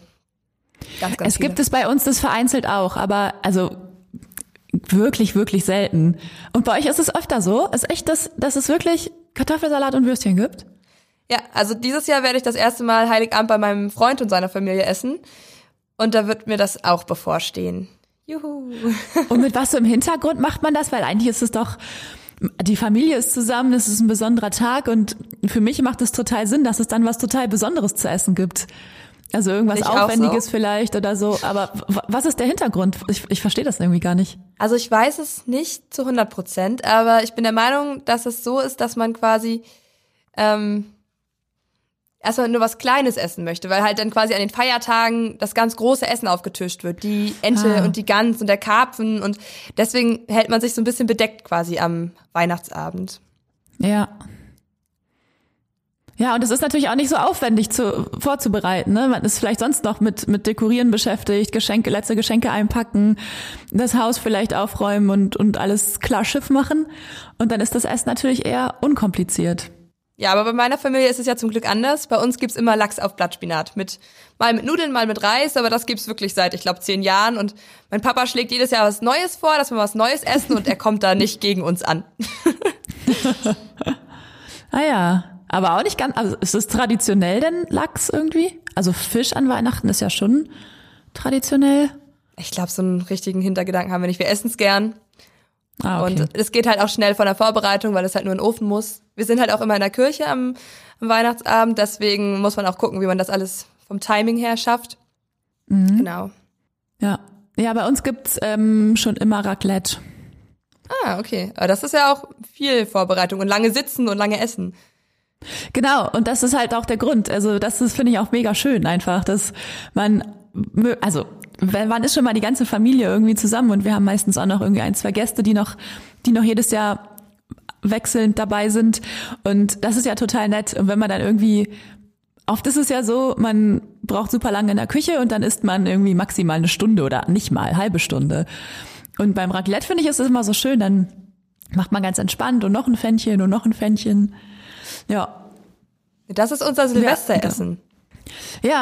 Ganz, ganz Es viele. gibt es bei uns das vereinzelt auch, aber also wirklich, wirklich selten. Und bei euch ist es öfter so? Ist echt, dass, dass es wirklich Kartoffelsalat und Würstchen gibt? Ja, also dieses Jahr werde ich das erste Mal Heiligabend bei meinem Freund und seiner Familie essen. Und da wird mir das auch bevorstehen. Juhu. Und mit was so im Hintergrund macht man das? Weil eigentlich ist es doch die Familie ist zusammen, es ist ein besonderer Tag und für mich macht es total Sinn, dass es dann was total Besonderes zu essen gibt. Also irgendwas Ich Aufwendiges so. vielleicht oder so. Aber was ist der Hintergrund? Ich, ich verstehe das irgendwie gar nicht. Also ich weiß es nicht zu 100 Prozent, aber ich bin der Meinung, dass es so ist, dass man quasi ähm, erstmal nur was Kleines essen möchte, weil halt dann quasi an den Feiertagen das ganz große Essen aufgetischt wird. Die Ente Ah. und die Gans und der Karpfen und deswegen hält man sich so ein bisschen bedeckt quasi am Weihnachtsabend. Ja. Ja, und es ist natürlich auch nicht so aufwendig zu, vorzubereiten. Ne? Man ist vielleicht sonst noch mit, mit Dekorieren beschäftigt, Geschenke, letzte Geschenke einpacken, das Haus vielleicht aufräumen und, und alles klar Schiff machen. Und dann ist das Essen natürlich eher unkompliziert. Ja, aber bei meiner Familie ist es ja zum Glück anders. Bei uns gibt's immer Lachs auf Blattspinat. Mit, mal mit Nudeln, mal mit Reis, aber das gibt's wirklich seit, ich glaube, zehn Jahren. Und mein Papa schlägt jedes Jahr was Neues vor, dass wir was Neues essen und er kommt da nicht gegen uns an. Ah ja, aber auch nicht ganz, also ist es traditionell denn Lachs irgendwie? Also Fisch an Weihnachten ist ja schon traditionell. Ich glaube, so einen richtigen Hintergedanken haben wir nicht. Wir essen's gern. Ah, okay. Und es geht halt auch schnell von der Vorbereitung, weil es halt nur in den Ofen muss. Wir sind halt auch immer in der Kirche am, am Weihnachtsabend, deswegen muss man auch gucken, wie man das alles vom Timing her schafft. Genau. ja. Ja, bei uns gibt's ähm, schon immer Raclette. Ah, okay. Aber das ist ja auch viel Vorbereitung und lange sitzen und lange essen. Genau, und das ist halt auch der Grund. Also das ist, finde ich, auch mega schön einfach, dass man, also wenn man ist schon mal die ganze Familie irgendwie zusammen und wir haben meistens auch noch irgendwie ein, zwei Gäste, die noch, die noch jedes Jahr wechselnd dabei sind. Und das ist ja total nett. Und wenn man dann irgendwie, oft ist es ja so, man braucht super lange in der Küche und dann isst man irgendwie maximal eine Stunde oder nicht mal, halbe Stunde. Und beim Raclette finde ich, ist es immer so schön, dann macht man ganz entspannt und noch ein Pfännchen und noch ein Pfännchen. Ja, Das ist unser Silvesteressen. ja,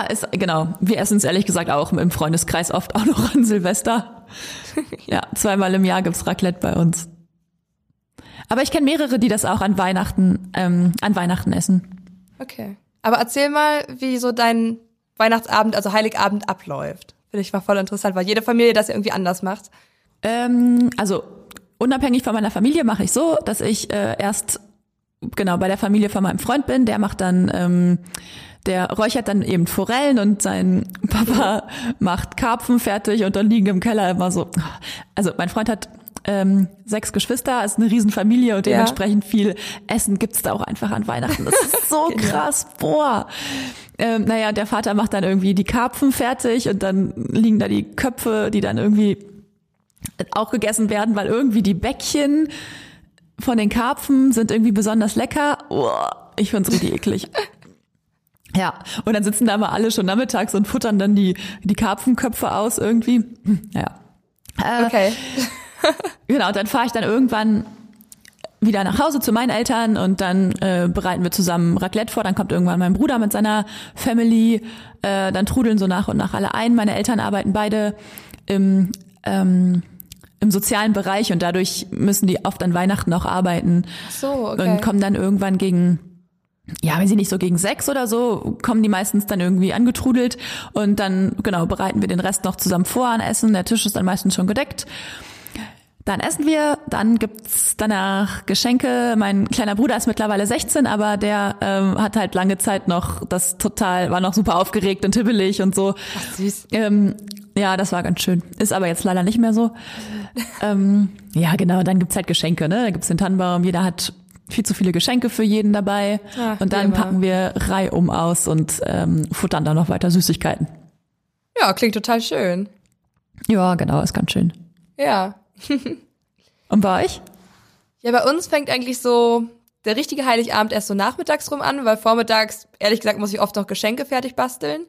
ist, genau. Wir essen es ehrlich gesagt auch im Freundeskreis oft auch noch an Silvester. Ja, zweimal im Jahr gibt's Raclette bei uns. Aber ich kenne mehrere, die das auch an Weihnachten, ähm, an Weihnachten essen. Okay. Aber erzähl mal, wie so dein Weihnachtsabend, also Heiligabend abläuft. Finde ich mal voll interessant, weil jede Familie das ja irgendwie anders macht. Ähm, also unabhängig von meiner Familie mache ich so, dass ich äh, erst genau bei der Familie von meinem Freund bin. Der macht dann, ähm, der räuchert dann eben Forellen und sein Papa macht Karpfen fertig und dann liegen im Keller immer so. Also mein Freund hat ähm, sechs Geschwister, ist eine Riesenfamilie und Ja. dementsprechend viel Essen gibt's da auch einfach an Weihnachten. Das ist so krass, boah. Ähm, naja, der Vater macht dann irgendwie die Karpfen fertig und dann liegen da die Köpfe, die dann irgendwie auch gegessen werden, weil irgendwie die Bäckchen von den Karpfen sind irgendwie besonders lecker. Oh, ich find's richtig eklig. Ja, und dann sitzen da mal alle schon nachmittags und futtern dann die, die Karpfenköpfe aus irgendwie. Hm, Ja. Äh, Okay. Genau, dann fahre ich dann irgendwann wieder nach Hause zu meinen Eltern und dann äh, bereiten wir zusammen Raclette vor. Dann kommt irgendwann mein Bruder mit seiner Family. Äh, dann trudeln so nach und nach alle ein. Meine Eltern arbeiten beide im, ähm, im sozialen Bereich und dadurch müssen die oft an Weihnachten auch arbeiten Ach so, okay. und kommen dann irgendwann gegen ja, wenn sie nicht so gegen sechs oder so, kommen die meistens dann irgendwie angetrudelt und dann, genau, bereiten wir den Rest noch zusammen vor an Essen. Der Tisch ist dann meistens schon gedeckt. Dann essen wir, dann gibt's danach Geschenke. Mein kleiner Bruder ist mittlerweile 16, aber der ähm, hat halt lange Zeit noch das total, war noch super aufgeregt und hibbelig und so. Ach, süß. Ähm, ja, das war ganz schön. Ist aber jetzt leider nicht mehr so. ähm, ja, genau, dann gibt's halt Geschenke, ne? Da gibt's den Tannenbaum, jeder hat viel zu viele Geschenke für jeden dabei. Ach, und dann packen wir reihum aus und ähm, futtern dann noch weiter Süßigkeiten. Ja, klingt total schön. Ja, genau, ist ganz schön. Ja. Und bei euch? Ja, bei uns fängt eigentlich so der richtige Heiligabend erst so nachmittags rum an, weil vormittags, ehrlich gesagt, muss ich oft noch Geschenke fertig basteln.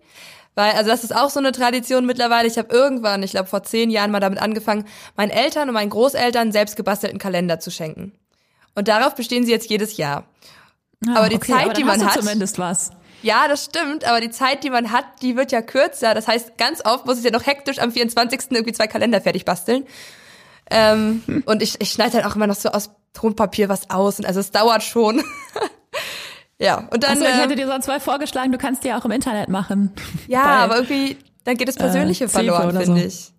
Weil, also das ist auch so eine Tradition mittlerweile. Ich habe irgendwann, ich glaube vor zehn Jahren mal damit angefangen, meinen Eltern und meinen Großeltern selbst gebastelten Kalender zu schenken. Und darauf bestehen sie jetzt jedes Jahr. Aber die Zeit, aber die man hat- zumindest was. Ja, das stimmt, aber die Zeit, die man hat, die wird ja kürzer. Das heißt, ganz oft muss ich ja noch hektisch am 24. irgendwie zwei Kalender fertig basteln. Ähm, und ich, ich schneide halt auch immer noch so aus Tonpapier was aus. Und also es dauert schon. ja, und dann. Achso, ich ähm, hätte dir sonst mal vorgeschlagen, du kannst die auch im Internet machen. ja, Bei- aber irgendwie, dann geht das Persönliche äh, verloren, finde so. ich.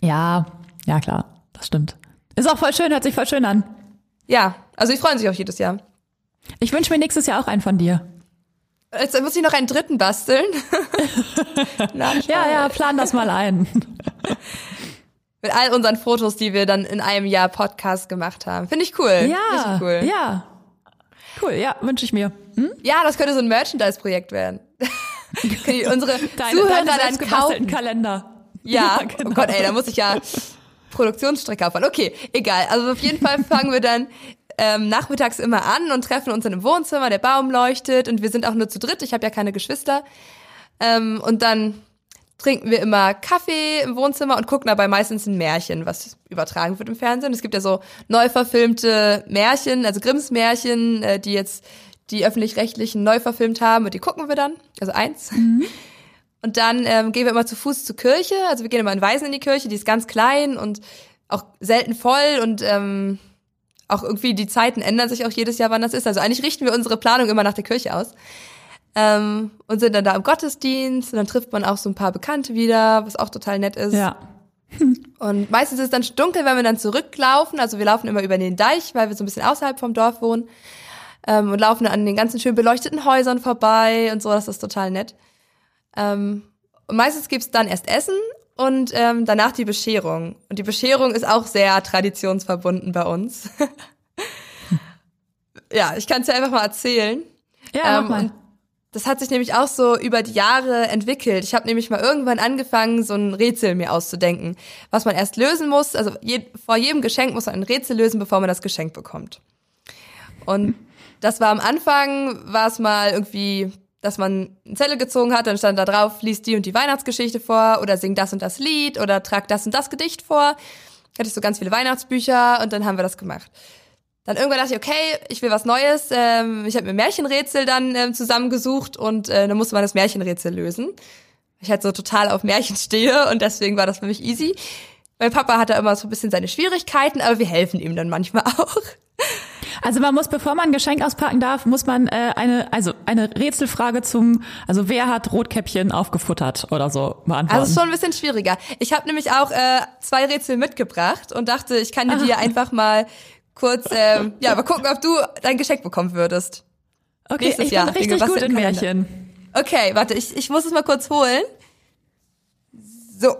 Ja, ja klar, das stimmt. Ist auch voll schön, hört sich voll schön an. Ja, also ich freue sich auch jedes Jahr. Ich wünsche mir nächstes Jahr auch einen von dir. Jetzt muss ich noch einen dritten basteln. Na, ja, ja, plan das mal ein. Mit all unseren Fotos, die wir dann in einem Jahr Podcast gemacht haben. Finde ich cool. Ja, cool. ja. Cool, ja, wünsche ich mir. Hm? Ja, das könnte so ein Merchandise-Projekt werden. unsere deine, Zuhörer deine dann kaufen. Kalender. Ja, ja genau. oh Gott, ey, da muss ich ja Produktionsstrecke aufbauen. Okay, egal. Also auf jeden Fall fangen wir dann ähm, nachmittags immer an und treffen uns in einem Wohnzimmer, der Baum leuchtet und wir sind auch nur zu dritt, ich habe ja keine Geschwister. Ähm, und dann trinken wir immer Kaffee im Wohnzimmer und gucken dabei meistens ein Märchen, was übertragen wird im Fernsehen. Es gibt ja so neu verfilmte Märchen, also Grimms Märchen, äh, die jetzt die öffentlich-rechtlichen neu verfilmt haben und die gucken wir dann, also eins. Mhm. Und dann ähm, gehen wir immer zu Fuß zur Kirche, also wir gehen immer in Weisen in die Kirche, die ist ganz klein und auch selten voll und ähm, auch irgendwie die Zeiten ändern sich auch jedes Jahr, wann das ist. Also eigentlich richten wir unsere Planung immer nach der Kirche aus. Ähm, und sind dann da im Gottesdienst und dann trifft man auch so ein paar Bekannte wieder, was auch total nett ist. Ja. und meistens ist es dann dunkel, wenn wir dann zurücklaufen. Also wir laufen immer über den Deich, weil wir so ein bisschen außerhalb vom Dorf wohnen. Ähm, und laufen an den ganzen schön beleuchteten Häusern vorbei und so, das ist total nett. Ähm, und meistens gibt's dann erst Essen und ähm, danach die Bescherung. Und die Bescherung ist auch sehr traditionsverbunden bei uns. ja, ich kann es ja einfach mal erzählen. Ja, ähm, mal. das hat sich nämlich auch so über die Jahre entwickelt. Ich habe nämlich mal irgendwann angefangen, so ein Rätsel mir auszudenken, was man erst lösen muss. Also je, vor jedem Geschenk muss man ein Rätsel lösen, bevor man das Geschenk bekommt. Und das war am Anfang, war es mal irgendwie dass man einen Zettel gezogen hat, dann stand da drauf, liest die und die Weihnachtsgeschichte vor oder sing das und das Lied oder trag das und das Gedicht vor. Hatte ich so ganz viele Weihnachtsbücher und dann haben wir das gemacht. Dann irgendwann dachte ich, okay, ich will was Neues. Ähm, ich habe mir Märchenrätsel dann ähm, zusammengesucht und äh, dann musste man das Märchenrätsel lösen. Ich halt so total auf Märchen stehe und deswegen war das für mich easy. Mein Papa hatte immer so ein bisschen seine Schwierigkeiten, aber wir helfen ihm dann manchmal auch. Also man muss, bevor man ein Geschenk auspacken darf, muss man äh, eine, also eine Rätselfrage zum, also wer hat Rotkäppchen aufgefuttert oder so beantworten. Also schon ein bisschen schwieriger. Ich habe nämlich auch äh, zwei Rätsel mitgebracht und dachte, ich kann dir die einfach mal kurz, äh, ja, mal gucken, ob du dein Geschenk bekommen würdest. Okay, Nächstes ich Jahr, bin richtig gut in Märchen. Okay, warte, ich, ich muss es mal kurz holen. So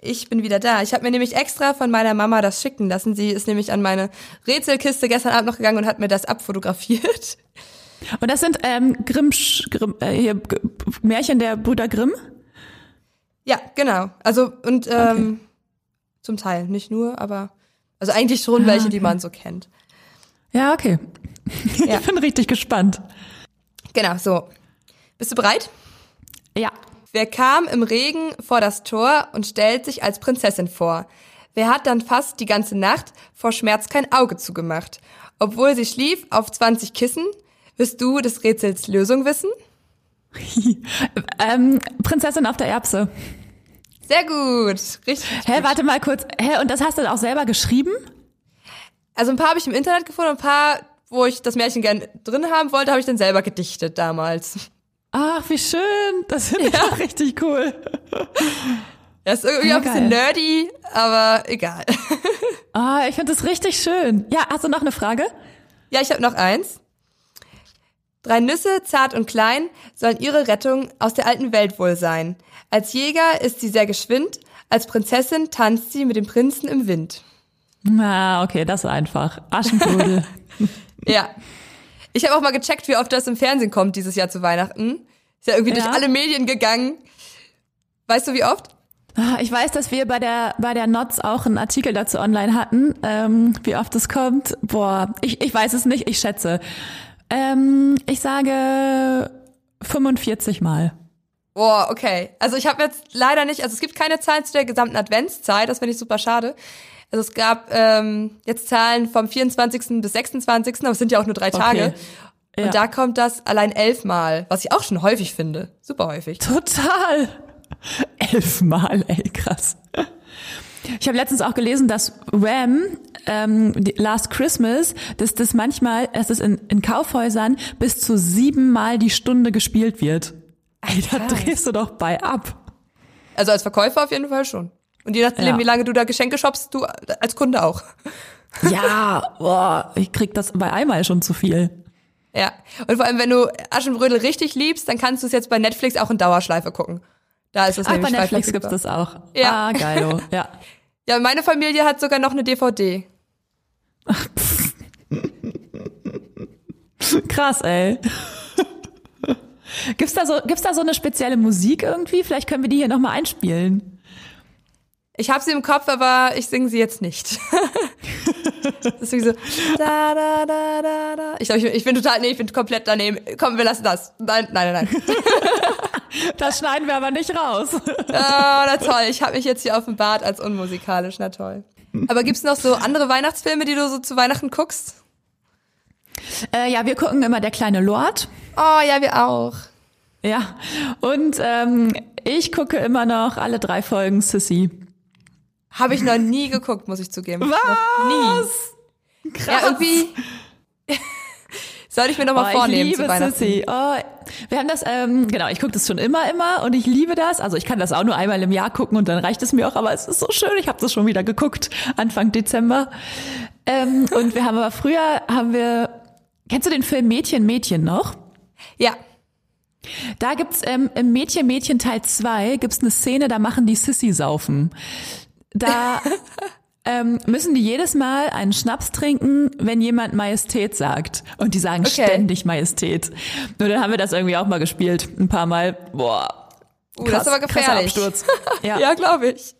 ich bin wieder da. Ich habe mir nämlich extra von meiner Mama das schicken lassen. Sie ist nämlich an meine Rätselkiste gestern Abend noch gegangen und hat mir das abfotografiert. Und das sind ähm, Grimmsch, Grimm, äh, hier, Märchen der Brüder Grimm? Ja, genau. Also und ähm, okay. zum Teil, nicht nur, aber also eigentlich schon ah, welche, die man so kennt. Ja, okay. Ja. ich bin richtig gespannt. Genau, so. Bist du bereit? Ja. Wer kam im Regen vor das Tor und stellt sich als Prinzessin vor? Wer hat dann fast die ganze Nacht vor Schmerz kein Auge zugemacht? Obwohl sie schlief auf 20 Kissen, wirst du des Rätsels Lösung wissen? ähm, Prinzessin auf der Erbse. Sehr gut, richtig. Hä, warte mal kurz. Hä, und das hast du auch selber geschrieben? Also ein paar habe ich im Internet gefunden, ein paar, wo ich das Märchen gern drin haben wollte, habe ich dann selber gedichtet damals. Ach, wie schön. Das finde ich ja. auch richtig cool. Das ist irgendwie ja, auch ein bisschen nerdy, aber egal. Ah, ich finde das richtig schön. Ja, hast du noch eine Frage? Ja, ich habe noch eins. Drei Nüsse, zart und klein, sollen ihre Rettung aus der alten Welt wohl sein. Als Jäger ist sie sehr geschwind, als Prinzessin tanzt sie mit dem Prinzen im Wind. Na, okay, das ist einfach. Aschenputtel. ja. Ich habe auch mal gecheckt, wie oft das im Fernsehen kommt dieses Jahr zu Weihnachten. Ist ja irgendwie ja. durch alle Medien gegangen. Weißt du, wie oft? Ah, ich weiß, dass wir bei der bei der Notz auch einen Artikel dazu online hatten, ähm, wie oft es kommt. Boah, ich, ich weiß es nicht, ich schätze. Ähm, ich sage 45 Mal. Boah, okay. Also ich habe jetzt leider nicht, also es gibt keine Zahlen zu der gesamten Adventszeit, das finde ich super schade. Also es gab ähm, jetzt Zahlen vom 24. bis 26., aber es sind ja auch nur drei Tage. Okay. Ja. Und da kommt das allein elfmal, was ich auch schon häufig finde. Super häufig. Total. Elfmal, ey, krass. Ich habe letztens auch gelesen, dass Ram, ähm, Last Christmas, dass das manchmal, dass das in, in Kaufhäusern bis zu siebenmal die Stunde gespielt wird. Ey, da drehst du doch bei ab. Also als Verkäufer auf jeden Fall schon. Und je nachdem, ja. wie lange du da Geschenke shoppst, du als Kunde auch. Ja, boah, ich krieg das bei einmal schon zu viel. Ja. Und vor allem, wenn du Aschenbrödel richtig liebst, dann kannst du es jetzt bei Netflix auch in Dauerschleife gucken. Da ist es Ach, bei nämlich frei Netflix gibt's das auch. Ja. Ah, geilo, ja. Ja, meine Familie hat sogar noch eine DVD. Krass, ey. Gibt's da so, gibt's da so eine spezielle Musik irgendwie? Vielleicht können wir die hier nochmal einspielen. Ich habe sie im Kopf, aber ich singe sie jetzt nicht. Deswegen so da da da da da. Ich glaube, ich, ich bin total nee, ich bin komplett daneben. Komm, wir lassen das. Nein, nein, nein. nein. Das schneiden wir aber nicht raus. Ah, na toll. Ich habe mich jetzt hier offenbart als unmusikalisch. Na toll. Aber gibt's noch so andere Weihnachtsfilme, die du so zu Weihnachten guckst? Äh, ja, wir gucken immer Der kleine Lord. Oh, ja, wir auch. Ja. Und ähm, ich gucke immer noch alle drei Folgen Sissy. Habe ich noch nie geguckt, muss ich zugeben. Noch nie. Krass. Ja, irgendwie soll ich mir noch mal Oh, vornehmen ich zu liebe Weihnachten. Sissy. Oh, wir haben das, ähm, genau, ich gucke das schon immer, immer und ich liebe das. Also ich kann das auch nur einmal im Jahr gucken und dann reicht es mir auch, aber es ist so schön. Ich habe das schon wieder geguckt, Anfang Dezember. Ähm, und wir haben aber früher, haben wir, kennst du den Film Mädchen, Mädchen noch? Ja. Da gibt's ähm, im Mädchen, Mädchen Teil 2 gibt's eine Szene, da machen die Sissy saufen. Da ähm, müssen die jedes Mal einen Schnaps trinken, wenn jemand Majestät sagt. Und die sagen Okay. ständig Majestät. Nur dann haben wir das irgendwie auch mal gespielt. Ein paar Mal. Boah. Uh, das ist aber krasser gefährlich. Absturz. Ja. Ja, glaube ich.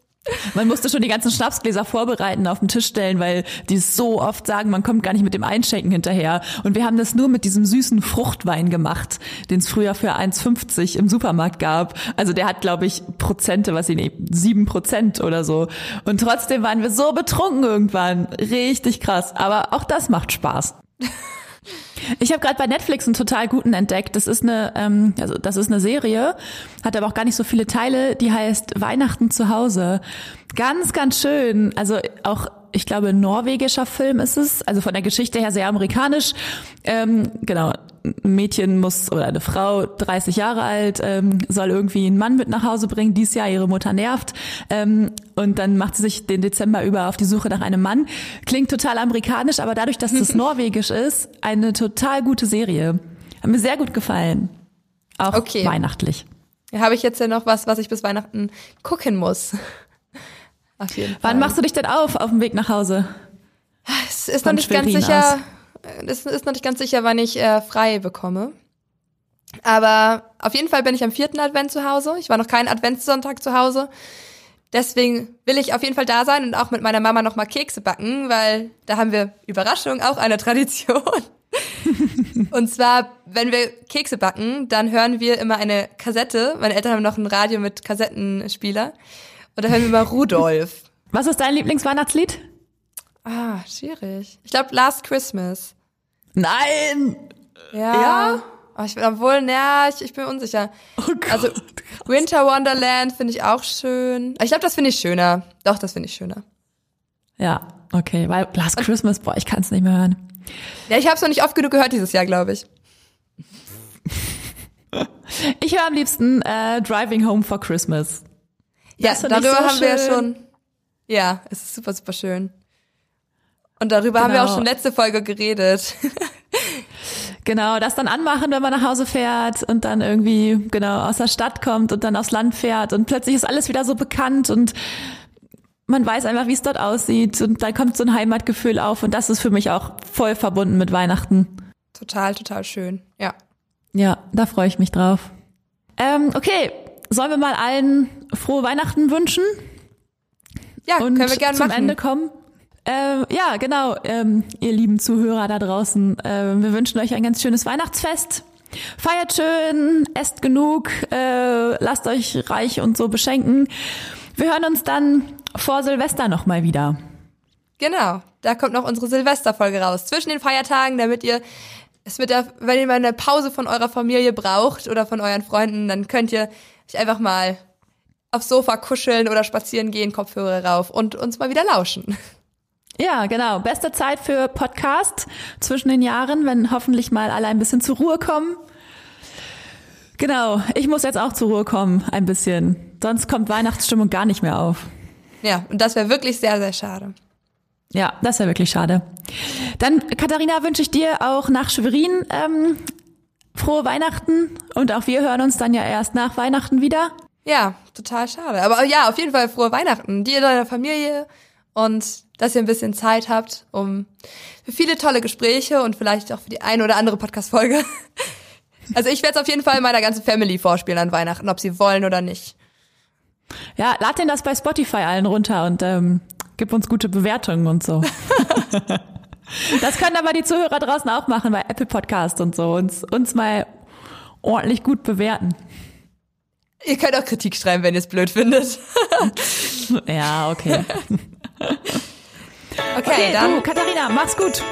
Man musste schon die ganzen Schnapsgläser vorbereiten, auf den Tisch stellen, weil die so oft sagen, man kommt gar nicht mit dem Einschenken hinterher. Und wir haben das nur mit diesem süßen Fruchtwein gemacht, den es früher für 1,50 im Supermarkt gab. Also der hat, glaube ich, Prozente, was ich sieben Prozent oder so. Und trotzdem waren wir so betrunken irgendwann. Richtig krass. Aber auch das macht Spaß. Ich habe gerade bei Netflix einen total guten entdeckt. Das ist eine, ähm, also das ist eine Serie, hat aber auch gar nicht so viele Teile. Die heißt Weihnachten zu Hause. Ganz, ganz schön. Also auch, ich glaube, ein norwegischer Film ist es. Also von der Geschichte her sehr amerikanisch. Ähm, genau. Ein Mädchen muss oder eine Frau, 30 Jahre alt, ähm, soll irgendwie einen Mann mit nach Hause bringen. Dies Jahr ihre Mutter nervt ähm, und dann macht sie sich den Dezember über auf die Suche nach einem Mann. Klingt total amerikanisch, aber dadurch, dass das norwegisch ist, eine total gute Serie. Hat mir sehr gut gefallen. Auch Okay. weihnachtlich. Habe ich jetzt ja noch was, was ich bis Weihnachten gucken muss. Auf jeden Fall. Wann machst du dich denn auf auf dem Weg nach Hause? Es ist noch von nicht ganz Schwerin sicher. Es ist noch nicht ganz sicher, wann ich äh, frei bekomme. Aber auf jeden Fall bin ich am vierten Advent zu Hause. Ich war noch keinen Adventssonntag zu Hause. Deswegen will ich auf jeden Fall da sein und auch mit meiner Mama noch mal Kekse backen, weil da haben wir Überraschung auch eine Tradition. und zwar, wenn wir Kekse backen, dann hören wir immer eine Kassette. Meine Eltern haben noch ein Radio mit Kassettenspieler. Da hören wir immer Rudolf. Was ist dein Lieblingsweihnachtslied? Ah, schwierig. Ich glaube Last Christmas. Nein! Ja. Ja? Aber ich obwohl, naja, ich, ich bin unsicher. Oh Gott. Also Winter Wonderland finde ich auch schön. Ich glaube, das finde ich schöner. Doch, das finde ich schöner. Ja, okay, weil Last Christmas, boah, ich kann es nicht mehr hören. Ja, ich habe es noch nicht oft genug gehört dieses Jahr, glaube ich. Ich höre am liebsten äh, Driving Home for Christmas. Ja, darüber so haben wir ja schön. schon. Ja, es ist super, super schön. Und darüber haben wir auch Genau. schon letzte Folge geredet. Genau, das dann anmachen, wenn man nach Hause fährt und dann irgendwie genau aus der Stadt kommt und dann aufs Land fährt und plötzlich ist alles wieder so bekannt und man weiß einfach, wie es dort aussieht und dann kommt so ein Heimatgefühl auf und das ist für mich auch voll verbunden mit Weihnachten. total, total schön. Ja. Ja, da freue ich mich drauf. Ähm, okay, sollen wir mal allen frohe Weihnachten wünschen? Ja, und können wir gerne zum machen. Ende kommen. Ähm, ja, genau, ähm, ihr lieben Zuhörer da draußen. Ähm, wir wünschen euch ein ganz schönes Weihnachtsfest. Feiert schön, esst genug, äh, lasst euch reich und so beschenken. Wir hören uns dann vor Silvester nochmal wieder. Genau, da kommt noch unsere Silvesterfolge raus. Zwischen den Feiertagen, damit ihr es mit der, wenn ihr mal eine Pause von eurer Familie braucht oder von euren Freunden, dann könnt ihr euch einfach mal aufs Sofa kuscheln oder spazieren gehen, Kopfhörer rauf und uns mal wieder lauschen. Ja, genau. Beste Zeit für Podcast zwischen den Jahren, wenn hoffentlich mal alle ein bisschen zur Ruhe kommen. Genau, ich muss jetzt auch zur Ruhe kommen, ein bisschen. Sonst kommt Weihnachtsstimmung gar nicht mehr auf. Ja, und das wäre wirklich sehr, sehr schade. Ja, das wäre wirklich schade. Dann, Katharina, wünsche ich dir auch nach Schwerin ähm, frohe Weihnachten und auch wir hören uns dann ja erst nach Weihnachten wieder. Ja, total schade. Aber ja, auf jeden Fall frohe Weihnachten. Dir, deiner Familie und dass ihr ein bisschen Zeit habt, um für viele tolle Gespräche und vielleicht auch für die eine oder andere Podcast-Folge. Also ich werde es auf jeden Fall meiner ganzen Family vorspielen an Weihnachten, ob sie wollen oder nicht. Ja, lad den das bei Spotify allen runter und ähm, gib uns gute Bewertungen und so. das können aber die Zuhörer draußen auch machen bei Apple Podcast und so. Uns, uns mal ordentlich gut bewerten. Ihr könnt auch Kritik schreiben, wenn ihr es blöd findet. ja, okay. Okay, okay dann. Du, Katharina, mach's gut.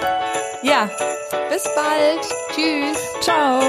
Ja, bis bald. Tschüss. Ciao.